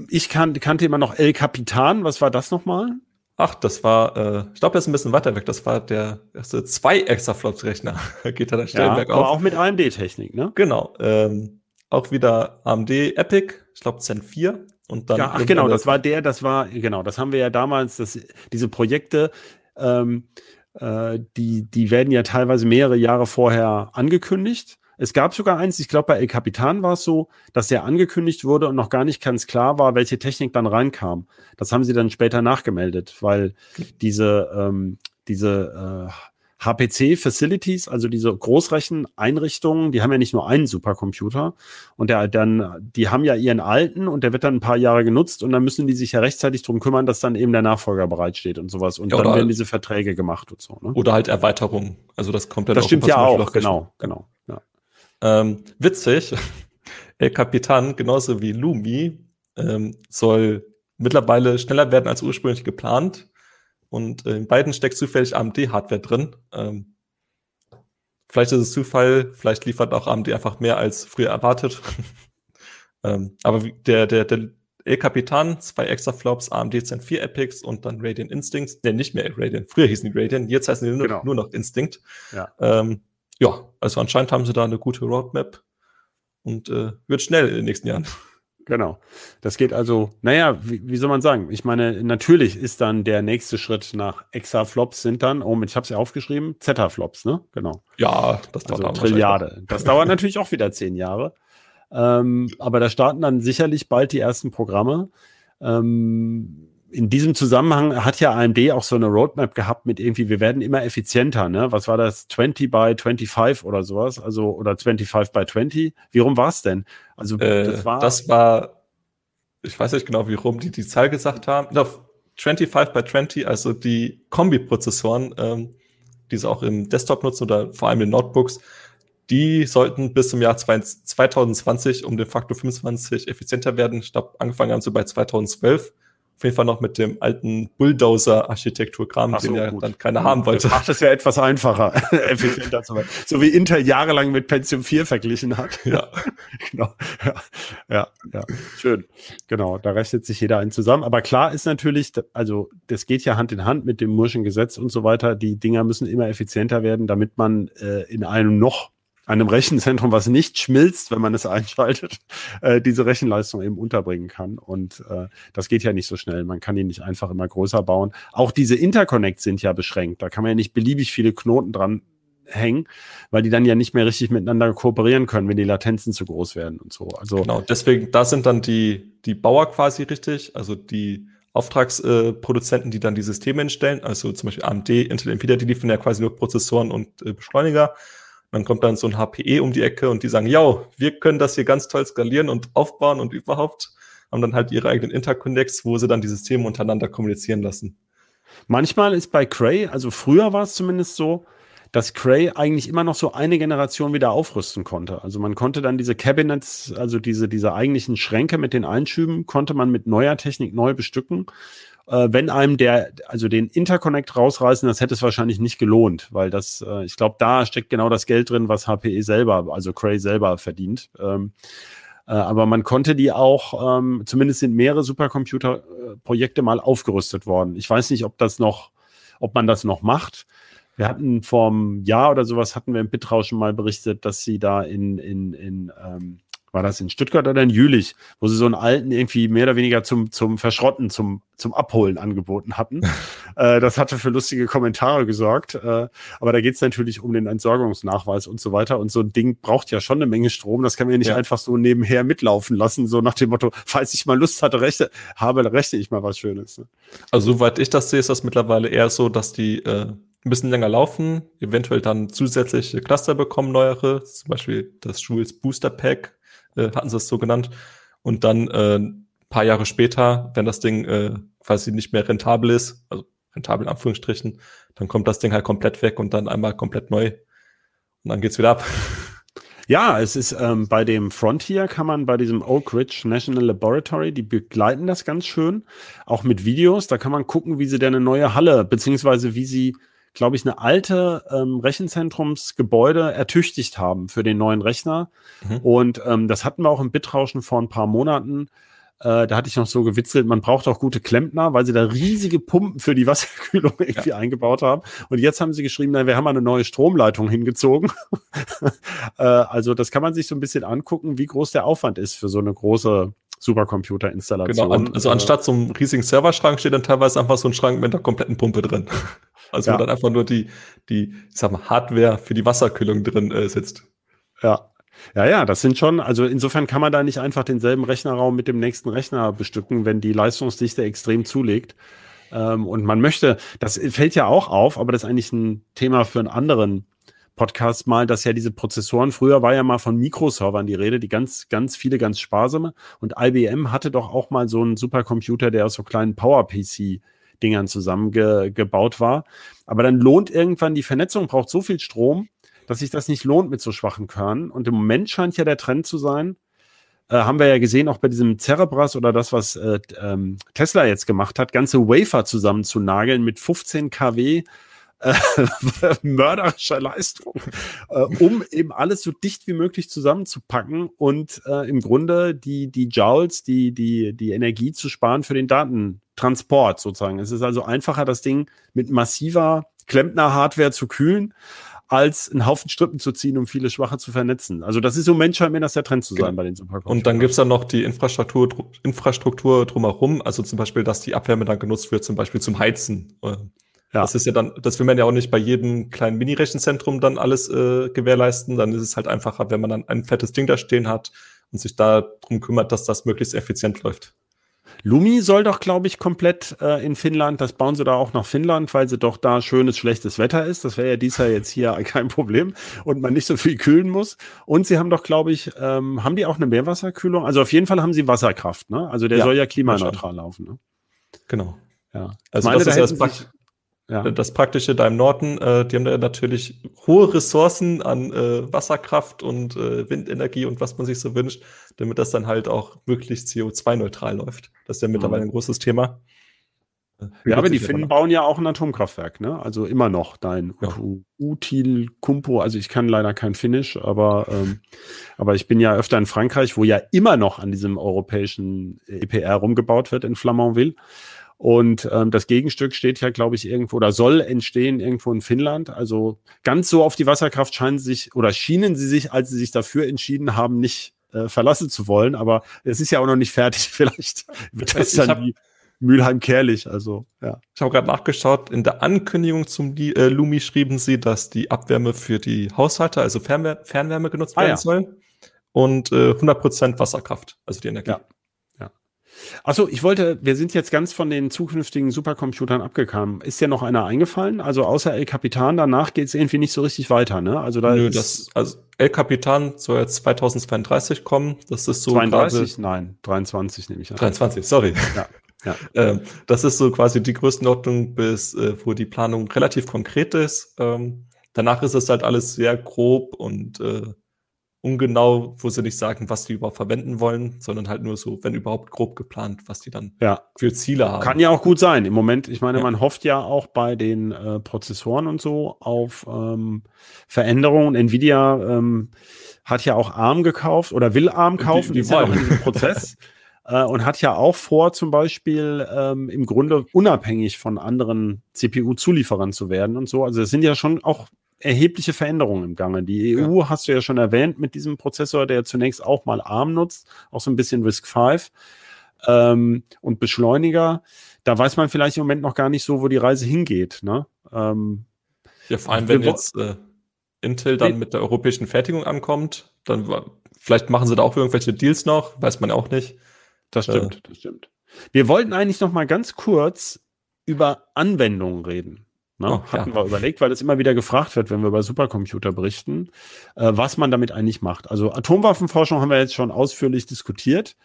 ich kan kannte immer noch El Capitan. Was war das nochmal? Ach, das war, äh, ich glaube, er ist ein bisschen weiter weg. Das war der erste zwei Exaflops-Rechner. (laughs) Geht da der Stellenberg ja, aber auf. auch mit AMD-Technik, ne? Genau. Ähm, auch wieder AMD Epic, ich glaube Zen 4. Und dann ja, ach genau, das war der, das war, genau, das haben wir ja damals, das, diese Projekte, ähm, äh, die, die werden ja teilweise mehrere Jahre vorher angekündigt. Es gab sogar eins, ich glaube bei El Capitan war es so, dass der angekündigt wurde und noch gar nicht ganz klar war, welche Technik dann reinkam. Das haben sie dann später nachgemeldet, weil diese, ähm, diese äh, HPC-Facilities, also diese Großrecheneinrichtungen, die haben ja nicht nur einen Supercomputer und der dann, die haben ja ihren alten und der wird dann ein paar Jahre genutzt und dann müssen die sich ja rechtzeitig drum kümmern, dass dann eben der Nachfolger bereitsteht und sowas. Und ja, dann werden halt, diese Verträge gemacht und so. Ne? Oder halt Erweiterungen. Also das kommt dann Das stimmt ja auch, genau, genau. Ähm, witzig, (laughs) El Capitan, genauso wie Lumi, ähm, soll mittlerweile schneller werden als ursprünglich geplant. Und äh, in beiden steckt zufällig AMD-Hardware drin. Ähm, vielleicht ist es Zufall, vielleicht liefert auch AMD einfach mehr als früher erwartet. (laughs) ähm, aber der, der, der El Capitan, zwei extra Flops, AMD Zen 4 Epics und dann Radiant Instincts. Ne, nicht mehr Radiant. Früher hießen die Radiant, jetzt heißen die nur, genau. nur noch Instinct. Ja. Ähm, ja, also anscheinend haben sie da eine gute Roadmap und äh, wird schnell in den nächsten Jahren. Genau. Das geht also, naja, wie, wie soll man sagen? Ich meine, natürlich ist dann der nächste Schritt nach Exaflops sind dann, oh, ich habe es ja aufgeschrieben, Zetaflops, ne? Genau. Ja, das dauert also Trilliarde. Das dauert natürlich auch wieder zehn Jahre. Ähm, aber da starten dann sicherlich bald die ersten Programme. Ähm, in diesem Zusammenhang hat ja AMD auch so eine Roadmap gehabt mit irgendwie, wir werden immer effizienter, ne? Was war das? 20 by 25 oder sowas? Also, oder 25 by 20? Wie rum war es denn? Also, äh, das war. Das war, ich weiß nicht genau, wie rum die die Zahl gesagt haben. Auf 25 by 20, also die Kombi-Prozessoren, ähm, die sie auch im Desktop nutzen oder vor allem in Notebooks, die sollten bis zum Jahr 2020 um den Faktor 25 effizienter werden. Ich glaube, angefangen haben sie bei 2012 auf jeden Fall noch mit dem alten Bulldozer-Architekturkram, so, den ja gut. dann keiner haben wollte. Das macht es ja etwas einfacher, (laughs) (laughs) effizienter zu werden. So wie Intel jahrelang mit Pentium 4 verglichen hat. Ja. (laughs) genau. Ja. ja, ja, schön. Genau, da rechnet sich jeder ein zusammen. Aber klar ist natürlich, also das geht ja Hand in Hand mit dem Murschen Gesetz und so weiter. Die Dinger müssen immer effizienter werden, damit man äh, in einem noch einem Rechenzentrum, was nicht schmilzt, wenn man es (laughs) einschaltet, äh, diese Rechenleistung eben unterbringen kann. Und äh, das geht ja nicht so schnell. Man kann die nicht einfach immer größer bauen. Auch diese Interconnects sind ja beschränkt. Da kann man ja nicht beliebig viele Knoten dran hängen, weil die dann ja nicht mehr richtig miteinander kooperieren können, wenn die Latenzen zu groß werden und so. Also genau, deswegen, da sind dann die, die Bauer quasi richtig, also die Auftragsproduzenten, äh, die dann die Systeme entstellen, also zum Beispiel AMD, Intel, Nvidia, die liefern ja quasi nur Prozessoren und äh, Beschleuniger. Dann kommt dann so ein HPE um die Ecke und die sagen, ja, wir können das hier ganz toll skalieren und aufbauen und überhaupt haben dann halt ihre eigenen Interconnects, wo sie dann die Systeme untereinander kommunizieren lassen. Manchmal ist bei Cray, also früher war es zumindest so, dass Cray eigentlich immer noch so eine Generation wieder aufrüsten konnte. Also man konnte dann diese Cabinets, also diese, diese eigentlichen Schränke mit den Einschüben, konnte man mit neuer Technik neu bestücken. Äh, wenn einem der, also den Interconnect rausreißen, das hätte es wahrscheinlich nicht gelohnt, weil das, äh, ich glaube, da steckt genau das Geld drin, was HPE selber, also Cray selber verdient. Ähm, äh, aber man konnte die auch, ähm, zumindest sind mehrere Supercomputer-Projekte mal aufgerüstet worden. Ich weiß nicht, ob das noch, ob man das noch macht. Wir hatten vor einem Jahr oder sowas hatten wir im Bitrauschen mal berichtet, dass sie da in, in, in ähm, war das in Stuttgart oder in Jülich, wo sie so einen alten irgendwie mehr oder weniger zum, zum Verschrotten, zum, zum Abholen angeboten hatten. (laughs) äh, das hatte für lustige Kommentare gesorgt. Äh, aber da geht es natürlich um den Entsorgungsnachweis und so weiter. Und so ein Ding braucht ja schon eine Menge Strom. Das kann man ja nicht ja. einfach so nebenher mitlaufen lassen, so nach dem Motto, falls ich mal Lust hatte, rechte, habe, rechne ich mal was Schönes. Ne? Also soweit ich das sehe, ist das mittlerweile eher so, dass die äh, ein bisschen länger laufen, eventuell dann zusätzliche Cluster bekommen, neuere, zum Beispiel das Jules Booster Pack, äh, hatten sie es so genannt. Und dann äh, paar Jahre später, wenn das Ding äh, quasi nicht mehr rentabel ist, also rentabel in Anführungsstrichen, dann kommt das Ding halt komplett weg und dann einmal komplett neu. Und dann geht's wieder ab. (laughs) Ja, es ist ähm, bei dem Frontier kann man bei diesem Oak Ridge National Laboratory, die begleiten das ganz schön, auch mit Videos. Da kann man gucken, wie sie denn eine neue Halle, beziehungsweise wie sie glaube ich, eine alte ähm, Rechenzentrumsgebäude ertüchtigt haben für den neuen Rechner. Mhm. Und ähm, das hatten wir auch im Bitrauschen vor ein paar Monaten. Äh, da hatte ich noch so gewitzelt, man braucht auch gute Klempner, weil sie da riesige Pumpen für die (laughs) Wasserkühlung irgendwie ja. eingebaut haben. Und jetzt haben sie geschrieben, na, wir haben eine neue Stromleitung hingezogen. (laughs) äh, also das kann man sich so ein bisschen angucken, wie groß der Aufwand ist für so eine große Supercomputer-Installation. Genau, also anstatt so einem riesigen Serverschrank steht dann teilweise einfach so ein Schrank mit einer kompletten Pumpe drin. Also ja. wo dann einfach nur die, die, ich sag mal, Hardware für die Wasserkühlung drin äh, sitzt. Ja. Ja, ja, das sind schon, also insofern kann man da nicht einfach denselben Rechnerraum mit dem nächsten Rechner bestücken, wenn die Leistungsdichte extrem zulegt. Ähm, und man möchte, das fällt ja auch auf, aber das ist eigentlich ein Thema für einen anderen Podcast mal, dass ja diese Prozessoren, früher war ja mal von Mikroservern die Rede, die ganz, ganz viele, ganz sparsame. Und IBM hatte doch auch mal so einen Supercomputer, der aus so kleinen Power-PC Dingern zusammengebaut war. Aber dann lohnt irgendwann die Vernetzung, braucht so viel Strom, dass sich das nicht lohnt mit so schwachen Körnen. Und im Moment scheint ja der Trend zu sein, äh, haben wir ja gesehen, auch bei diesem Cerebras oder das, was äh, ähm, Tesla jetzt gemacht hat, ganze Wafer zusammen zu nageln mit 15 kW äh, (laughs) mörderischer Leistung, äh, um eben alles so dicht wie möglich zusammenzupacken und äh, im Grunde die, die Joules, die, die, die Energie zu sparen für den Datentransport sozusagen. Es ist also einfacher, das Ding mit massiver Klempner-Hardware zu kühlen, als einen Haufen Strippen zu ziehen, um viele Schwache zu vernetzen. Also das ist im Moment scheint mir das der Trend zu sein genau. bei den Supercomputern. Und dann gibt's dann noch die Infrastruktur, Infrastruktur drumherum, also zum Beispiel, dass die Abwärme dann genutzt wird, zum Beispiel zum Heizen. Ja. Das ist ja dann, das will man ja auch nicht bei jedem kleinen Mini-Rechenzentrum dann alles äh, gewährleisten. Dann ist es halt einfacher, wenn man dann ein fettes Ding da stehen hat und sich da drum kümmert, dass das möglichst effizient läuft. Lumi soll doch, glaube ich, komplett äh, in Finnland, das bauen sie da auch nach Finnland, weil sie doch da schönes, schlechtes Wetter ist. Das wäre ja dies Jahr jetzt hier (laughs) kein Problem und man nicht so viel kühlen muss. Und sie haben doch, glaube ich, ähm, haben die auch eine Meerwasserkühlung? Also auf jeden Fall haben sie Wasserkraft, ne? Also der ja, soll ja klimaneutral laufen, ne? Genau. Ja. Also meine, das da ist erst ja. Äh, das Praktische da im Norden, äh, die haben da natürlich hohe Ressourcen an äh, Wasserkraft und äh, Windenergie und was man sich so wünscht, damit das dann halt auch möglichst CO2-neutral läuft. Das ist ja mittlerweile mhm. ein großes Thema. Ja, aber die Finnen bauen ja auch ein Atomkraftwerk, ne? Also immer noch dein ja. Util Kumpo. Also ich kann leider kein Finnisch, aber, ähm, aber ich bin ja öfter in Frankreich, wo ja immer noch an diesem europäischen EPR rumgebaut wird in Flamanville. Und ähm, das Gegenstück steht ja, glaube ich, irgendwo oder soll entstehen irgendwo in Finnland. Also ganz so auf die Wasserkraft scheinen sie sich oder schienen sie sich, als sie sich dafür entschieden haben, nicht äh, verlassen zu wollen. Aber es ist ja auch noch nicht fertig. (laughs) Vielleicht wird das dann hab, wie Mülheim-Kerlich. Also ja. Ich habe gerade nachgeschaut. In der Ankündigung zum äh, Lumi schrieben sie, dass die Abwärme für die Haushalte, also Fernwär Fernwärme genutzt ah, werden ja. soll und äh, 100% Wasserkraft, also die Energie. Ja. Achso, ich wollte, wir sind jetzt ganz von den zukünftigen Supercomputern abgekommen. Ist dir noch einer eingefallen? Also außer El Capitan, danach geht es irgendwie nicht so richtig weiter, ne? Also da Nö, das, also El Capitan soll jetzt 2032 kommen. Das ist so. 32? Grade, Nein, 23 nehme ich an. 23, sorry. Ja. Ja. (laughs) ähm, das ist so quasi die Größenordnung, bis äh, wo die Planung relativ konkret ist. Ähm, danach ist es halt alles sehr grob und äh, ungenau, wo sie nicht sagen, was die überhaupt verwenden wollen, sondern halt nur so, wenn überhaupt grob geplant, was die dann ja. für Ziele haben. Kann ja auch gut sein. Im Moment, ich meine, ja. man hofft ja auch bei den äh, Prozessoren und so auf ähm, Veränderungen. Nvidia ähm, hat ja auch ARM gekauft oder will ARM kaufen, die, die ist ja in diesem Prozess. (laughs) äh, und hat ja auch vor, zum Beispiel ähm, im Grunde unabhängig von anderen CPU-Zulieferern zu werden und so. Also es sind ja schon auch erhebliche Veränderungen im Gange. Die EU ja. hast du ja schon erwähnt mit diesem Prozessor, der zunächst auch mal ARM nutzt, auch so ein bisschen Risk 5 ähm, und Beschleuniger. Da weiß man vielleicht im Moment noch gar nicht so, wo die Reise hingeht. Ne? Ähm, ja, vor allem, wenn jetzt äh, Intel dann mit der europäischen Fertigung ankommt, dann vielleicht machen sie da auch irgendwelche Deals noch, weiß man auch nicht. Das stimmt, äh, das stimmt. Wir wollten eigentlich noch mal ganz kurz über Anwendungen reden. Ne? Oh, Hatten ja. wir überlegt, weil das immer wieder gefragt wird, wenn wir über Supercomputer berichten, äh, was man damit eigentlich macht. Also Atomwaffenforschung haben wir jetzt schon ausführlich diskutiert.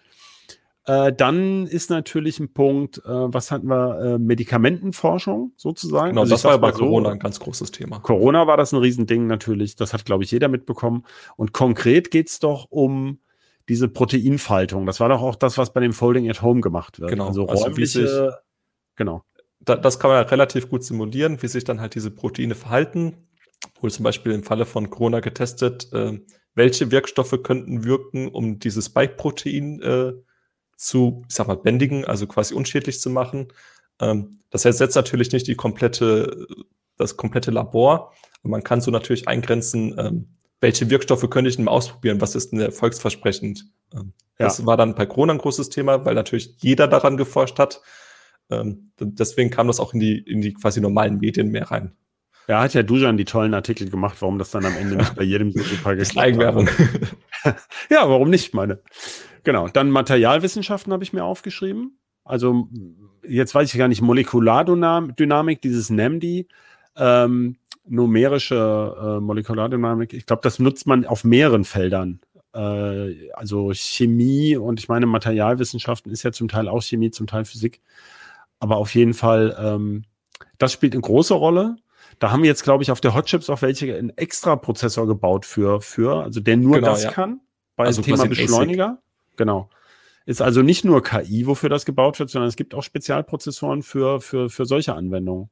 Äh, dann ist natürlich ein Punkt, äh, was hatten wir, äh, Medikamentenforschung sozusagen. Genau, also das war ja bei Corona so, ein ganz großes Thema. Corona war das ein Riesending natürlich, das hat, glaube ich, jeder mitbekommen. Und konkret geht's doch um diese Proteinfaltung. Das war doch auch das, was bei dem Folding at Home gemacht wird. Genau, also räumliche, also sich, genau da, das kann man ja relativ gut simulieren, wie sich dann halt diese Proteine verhalten. Wurde zum Beispiel im Falle von Corona getestet, äh, welche Wirkstoffe könnten wirken, um dieses Spike-Protein äh, zu, ich sag mal, bändigen, also quasi unschädlich zu machen. Ähm, das ersetzt natürlich nicht die komplette, das komplette Labor, aber man kann so natürlich eingrenzen, ähm, welche Wirkstoffe könnte ich denn mal ausprobieren, was ist denn erfolgsversprechend. Ähm, ja. Das war dann bei Corona ein großes Thema, weil natürlich jeder daran geforscht hat. Ähm, deswegen kam das auch in die, in die quasi normalen Medien mehr rein. Ja, hat ja Dujan die tollen Artikel gemacht, warum das dann am Ende nicht bei jedem super geklappt Eigenwerbung. (laughs) ja, warum nicht, meine. Genau. Dann Materialwissenschaften habe ich mir aufgeschrieben. Also jetzt weiß ich gar nicht, Molekulardynamik, dieses NAMD, ähm, numerische äh, Molekulardynamik. Ich glaube, das nutzt man auf mehreren Feldern. Äh, also Chemie und ich meine, Materialwissenschaften ist ja zum Teil auch Chemie, zum Teil Physik. Aber auf jeden Fall, ähm, das spielt eine große Rolle. Da haben wir jetzt, glaube ich, auf der Hot Chips auch welche einen extra Prozessor gebaut für, für, also der nur genau, das ja. kann. Bei also Thema Beschleuniger. Genau. Ist also nicht nur KI, wofür das gebaut wird, sondern es gibt auch Spezialprozessoren für, für, für solche Anwendungen.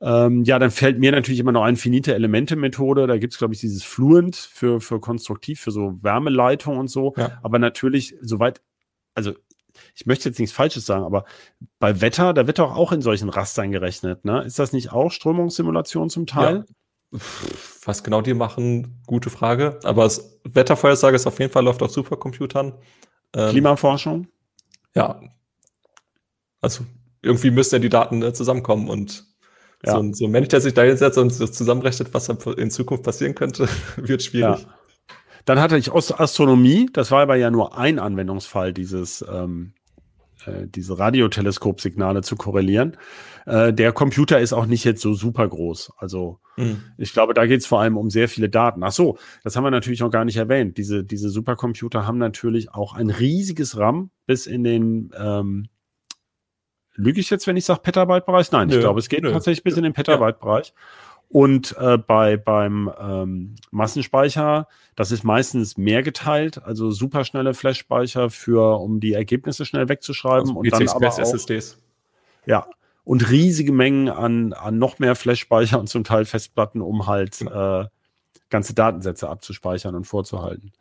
Ähm, ja, dann fällt mir natürlich immer noch ein finite Elemente-Methode. Da gibt es, glaube ich, dieses Fluent für, für konstruktiv, für so Wärmeleitung und so. Ja. Aber natürlich, soweit, also ich möchte jetzt nichts Falsches sagen, aber bei Wetter, da wird doch auch in solchen Rastern gerechnet, ne? Ist das nicht auch Strömungssimulation zum Teil? Ja. Was genau die machen, gute Frage. Aber das Wettervorhersage ist auf jeden Fall läuft auf Supercomputern. Ähm, Klimaforschung? Ja. Also irgendwie müssten ja die Daten äh, zusammenkommen und ja. so, so ein Mensch, der sich da hinsetzt und zusammenrechnet, was in Zukunft passieren könnte, (laughs) wird schwierig. Ja. Dann hatte ich Astronomie, das war aber ja nur ein Anwendungsfall, dieses, ähm, äh, diese Radioteleskopsignale zu korrelieren. Äh, der Computer ist auch nicht jetzt so super groß. Also mhm. ich glaube, da geht es vor allem um sehr viele Daten. Ach so, das haben wir natürlich noch gar nicht erwähnt. Diese, diese Supercomputer haben natürlich auch ein riesiges RAM bis in den ähm, Lüge ich jetzt, wenn ich sage Petabyte-Bereich? Nein, Nö. ich glaube, es geht Nö. tatsächlich bis in den Petabyte-Bereich. Ja. Und äh, bei, beim ähm, Massenspeicher, das ist meistens mehr geteilt, also superschnelle Flash-Speicher für, um die Ergebnisse schnell wegzuschreiben also und dann aber auch, SSDs. Ja, und riesige Mengen an, an noch mehr Flash-Speicher und zum Teil Festplatten, um halt äh, ganze Datensätze abzuspeichern und vorzuhalten.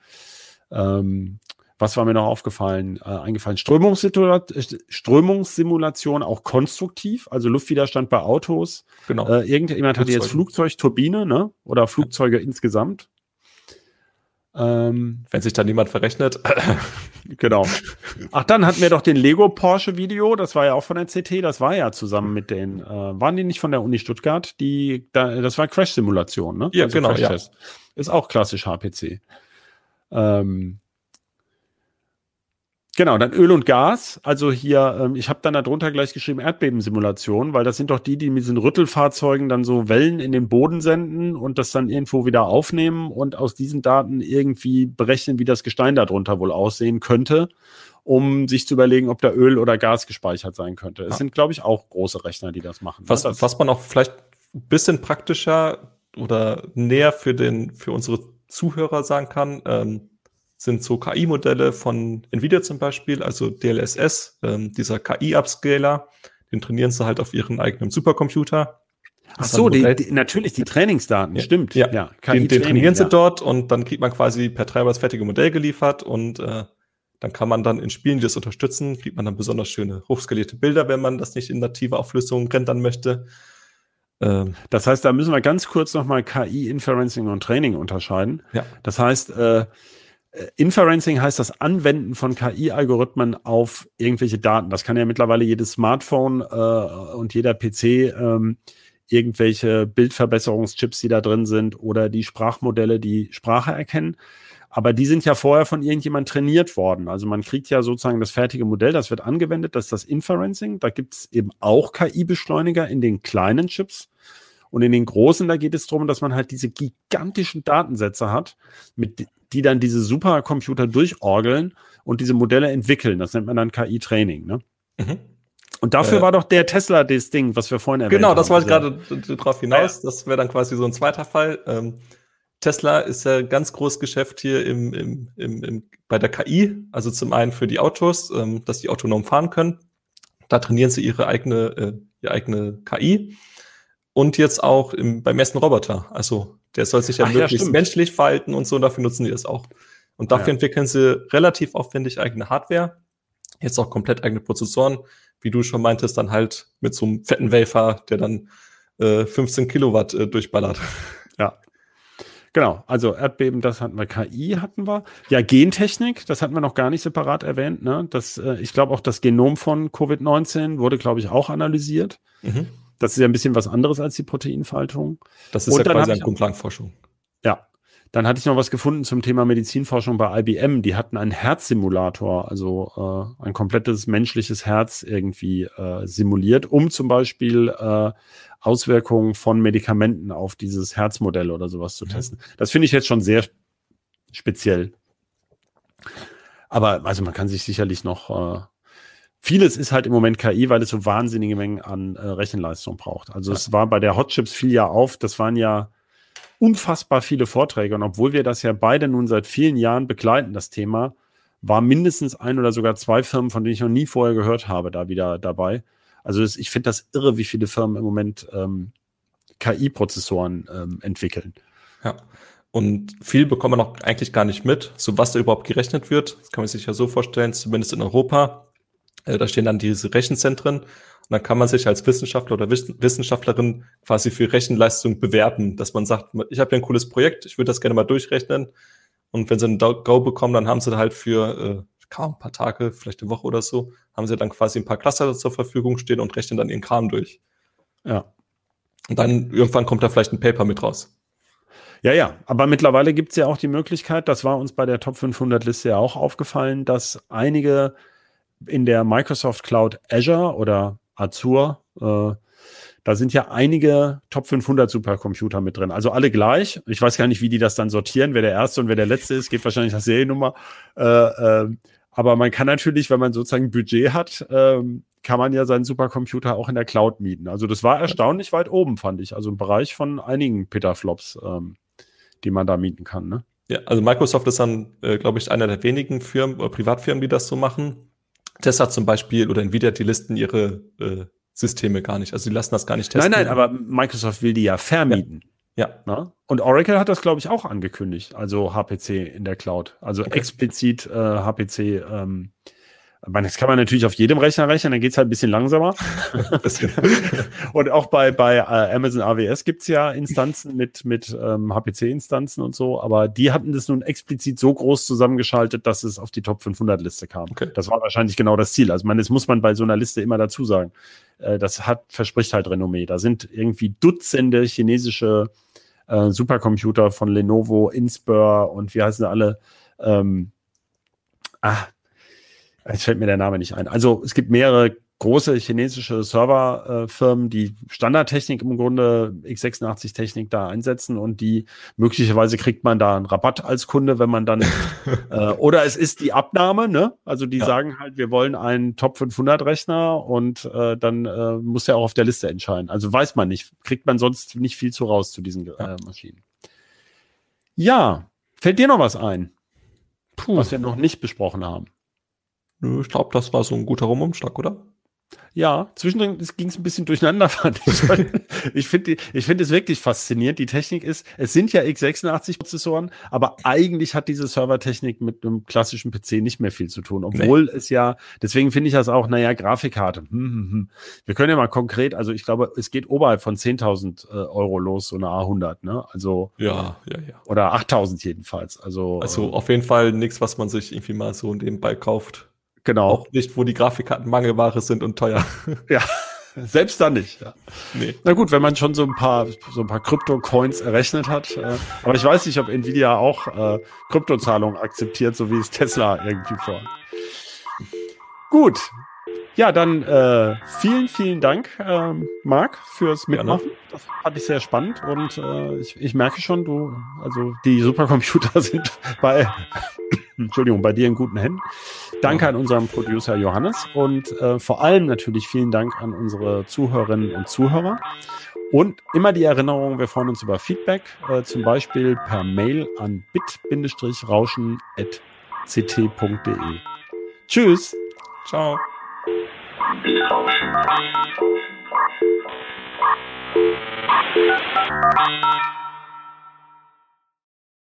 Ähm, was war mir noch aufgefallen? Äh, eingefallen. Strömungssimulation, auch konstruktiv, also Luftwiderstand bei Autos. Genau. Äh, irgendjemand hatte jetzt Flugzeugturbine, ne? Oder Flugzeuge ja. insgesamt. Ähm, Wenn sich da niemand verrechnet. (laughs) genau. Ach, dann hatten wir doch den Lego Porsche Video, das war ja auch von der CT, das war ja zusammen mit den, äh, waren die nicht von der Uni Stuttgart? Die, da, das war Crash-Simulation, ne? Ja, also genau. Ja. Ist auch klassisch HPC. Ähm, Genau, dann Öl und Gas. Also hier, ähm, ich habe dann darunter gleich geschrieben Erdbebensimulation, weil das sind doch die, die mit diesen Rüttelfahrzeugen dann so Wellen in den Boden senden und das dann irgendwo wieder aufnehmen und aus diesen Daten irgendwie berechnen, wie das Gestein darunter wohl aussehen könnte, um sich zu überlegen, ob da Öl oder Gas gespeichert sein könnte. Es ja. sind, glaube ich, auch große Rechner, die das machen. Was, das was man auch vielleicht ein bisschen praktischer oder näher für den, für unsere Zuhörer sagen kann, ähm, sind so KI-Modelle von Nvidia zum Beispiel, also DLSS, ähm, dieser KI-Upscaler, den trainieren sie halt auf ihren eigenen Supercomputer. Ach so, die, die, natürlich die Trainingsdaten, ja, stimmt. Ja, ja den, den trainieren sie ja. dort und dann kriegt man quasi per Treiber das fertige Modell geliefert und äh, dann kann man dann in Spielen, die das unterstützen, kriegt man dann besonders schöne hochskalierte Bilder, wenn man das nicht in native Auflösung rendern möchte. Ähm, das heißt, da müssen wir ganz kurz nochmal KI, Inferencing und Training unterscheiden. Ja. Das heißt, äh, äh, Inferencing heißt das Anwenden von KI-Algorithmen auf irgendwelche Daten. Das kann ja mittlerweile jedes Smartphone äh, und jeder PC ähm, irgendwelche Bildverbesserungschips, die da drin sind oder die Sprachmodelle, die Sprache erkennen. Aber die sind ja vorher von irgendjemand trainiert worden. Also man kriegt ja sozusagen das fertige Modell, das wird angewendet, das ist das Inferencing. Da gibt es eben auch KI-Beschleuniger in den kleinen Chips. Und in den großen, da geht es darum, dass man halt diese gigantischen Datensätze hat, mit die dann diese Supercomputer durchorgeln und diese Modelle entwickeln. Das nennt man dann KI-Training. Ne? Mhm. Und dafür äh, war doch der Tesla das Ding, was wir vorhin erwähnt genau, haben. Genau, das wollte ich also gerade drauf hinaus. Das wäre dann quasi so ein zweiter Fall. Ähm, Tesla ist ja ganz großes Geschäft hier im, im, im, im, bei der KI. Also zum einen für die Autos, ähm, dass die autonom fahren können. Da trainieren sie ihre eigene, äh, ihre eigene KI. Und jetzt auch im, beim ersten Roboter. Also der soll sich ja Ach, möglichst ja, menschlich verhalten und so, und dafür nutzen die das auch. Und dafür ja. entwickeln sie relativ aufwendig eigene Hardware, jetzt auch komplett eigene Prozessoren, wie du schon meintest, dann halt mit so einem fetten Wafer, der dann äh, 15 Kilowatt äh, durchballert. (laughs) Ja. Genau, also Erdbeben, das hatten wir, KI hatten wir. Ja, Gentechnik, das hatten wir noch gar nicht separat erwähnt. Ne? Das, äh, ich glaube auch das Genom von Covid-19 wurde, glaube ich, auch analysiert. Mhm. Das ist ja ein bisschen was anderes als die Proteinfaltung. Das ist Und ja quasi eine Grundlagenforschung. Ja. Dann hatte ich noch was gefunden zum Thema Medizinforschung bei IBM. Die hatten einen Herzsimulator, also äh, ein komplettes menschliches Herz irgendwie äh, simuliert, um zum Beispiel äh, Auswirkungen von Medikamenten auf dieses Herzmodell oder sowas zu mhm. testen. Das finde ich jetzt schon sehr speziell. Aber also man kann sich sicherlich noch äh, Vieles ist halt im Moment KI, weil es so wahnsinnige Mengen an äh, Rechenleistung braucht. Also ja. es war bei der Hotships viel ja auf, das waren ja unfassbar viele Vorträge. Und obwohl wir das ja beide nun seit vielen Jahren begleiten, das Thema, war mindestens ein oder sogar zwei Firmen, von denen ich noch nie vorher gehört habe, da wieder dabei. Also das, ich finde das irre, wie viele Firmen im Moment ähm, KI-Prozessoren ähm, entwickeln. Ja. Und viel bekommt man auch eigentlich gar nicht mit, so was da überhaupt gerechnet wird. Das kann man sich ja so vorstellen, zumindest in Europa äh, da stehen dann diese Rechenzentren und dann kann man sich als Wissenschaftler oder Wissenschaftlerin quasi für Rechenleistung bewerben, dass man sagt, ich habe hier ein cooles Projekt, ich würde das gerne mal durchrechnen. Und wenn sie ein Go bekommen, dann haben sie halt für äh, kaum ein paar Tage, vielleicht eine Woche oder so, haben sie dann quasi ein paar Cluster zur Verfügung stehen und rechnen dann ihren Kram durch. Ja. Und dann irgendwann kommt da vielleicht ein Paper mit raus. Ja, ja, aber mittlerweile gibt es ja auch die Möglichkeit, das war uns bei der Top 500 Liste ja auch aufgefallen, dass einige in der Microsoft Cloud Azure oder Azure, äh, da sind ja einige Top 500 Supercomputer mit drin. Also alle gleich. Ich weiß gar nicht, wie die das dann sortieren, wer der erste und wer der letzte ist. Geht wahrscheinlich nach Seriennummer. Äh, äh, aber man kann natürlich, wenn man sozusagen ein Budget hat, ähm, kann man ja seinen Supercomputer auch in der Cloud mieten. Also das war erstaunlich weit oben, fand ich. Also im Bereich von einigen Petaflops, ähm, die man da mieten kann. Ne? Ja, also Microsoft ist dann, äh, glaube ich, einer der wenigen Firmen Privatfirmen, die das so machen. Tesla zum Beispiel oder Nvidia, die listen ihre äh, Systeme gar nicht. Also die lassen das gar nicht testen. Nein, nein, aber Microsoft will die ja vermieten. Ja. ja. Und Oracle hat das, glaube ich, auch angekündigt. Also HPC in der Cloud. Also okay. explizit äh, HPC ähm, meine, das kann man natürlich auf jedem Rechner rechnen, dann geht's halt ein bisschen langsamer. (laughs) (laughs) und auch bei, bei äh, Amazon AWS gibt's ja Instanzen mit, mit ähm, HPC-Instanzen und so, aber die hatten das nun explizit so groß zusammengeschaltet, dass es auf die Top 500-Liste kam. Okay. Das war wahrscheinlich genau das Ziel. Also, man, das muss man bei so einer Liste immer dazu sagen. Äh, das hat, verspricht halt Renommee. Da sind irgendwie Dutzende chinesische äh, Supercomputer von Lenovo, Inspur und wie heißen alle? Ähm, ah, Es fällt mir der Name nicht ein. Also es gibt mehrere große chinesische Serverfirmen, äh, die Standardtechnik im Grunde x86-Technik da einsetzen und die möglicherweise kriegt man da einen Rabatt als Kunde, wenn man dann (laughs) äh, oder es ist die Abnahme, ne? Also die ja. sagen halt, wir wollen einen Top 500 Rechner und äh, dann äh, muss er auch auf der Liste entscheiden. Also weiß man nicht, kriegt man sonst nicht viel zu raus zu diesen äh, Maschinen. Ja, fällt dir noch was ein, Puh. was wir noch nicht besprochen haben? Nö, ich glaube, das war so ein guter Rumumschlag, oder? Ja, zwischendrin ging es ein bisschen durcheinander, (laughs) fand ich. ich finde ich finde es wirklich faszinierend. Die Technik ist, es sind ja x86-Prozessoren, aber eigentlich hat diese Servertechnik mit einem klassischen PC nicht mehr viel zu tun. Obwohl nee. es ja, deswegen finde ich das auch, naja, Grafikkarte. Hm, hm, hm. Wir können ja mal konkret, also ich glaube, es geht oberhalb von 10.000 äh, Euro los, so eine A100, ne? Also. Ja, ja, ja. Oder 8.000 jedenfalls. Also, also äh, auf jeden Fall nichts, was man sich irgendwie mal so nebenbei kauft. Genau. Auch nicht, wo die Grafikkarten Mangelware sind und teuer. Ja, (laughs) selbst dann nicht. Ja. Nee. Na gut, wenn man schon so ein paar so ein paar Krypto-Coins errechnet hat. Äh, aber ich weiß nicht, ob Nvidia auch äh, Kryptozahlungen akzeptiert, so wie es Tesla irgendwie vor. Gut. Ja, dann äh, vielen, vielen Dank, äh, Marc, fürs Mitmachen. Gerne. Das fand ich sehr spannend und äh, ich, ich merke schon, du, also die Supercomputer (laughs) sind bei (coughs) Entschuldigung, bei dir in guten Händen. Danke an unseren Producer Johannes und äh, vor allem natürlich vielen Dank an unsere Zuhörerinnen und Zuhörer. Und immer die Erinnerung, wir freuen uns über Feedback, äh, zum Beispiel per Mail an bit-rauschen.ct.de. Tschüss. Ciao. Thank you.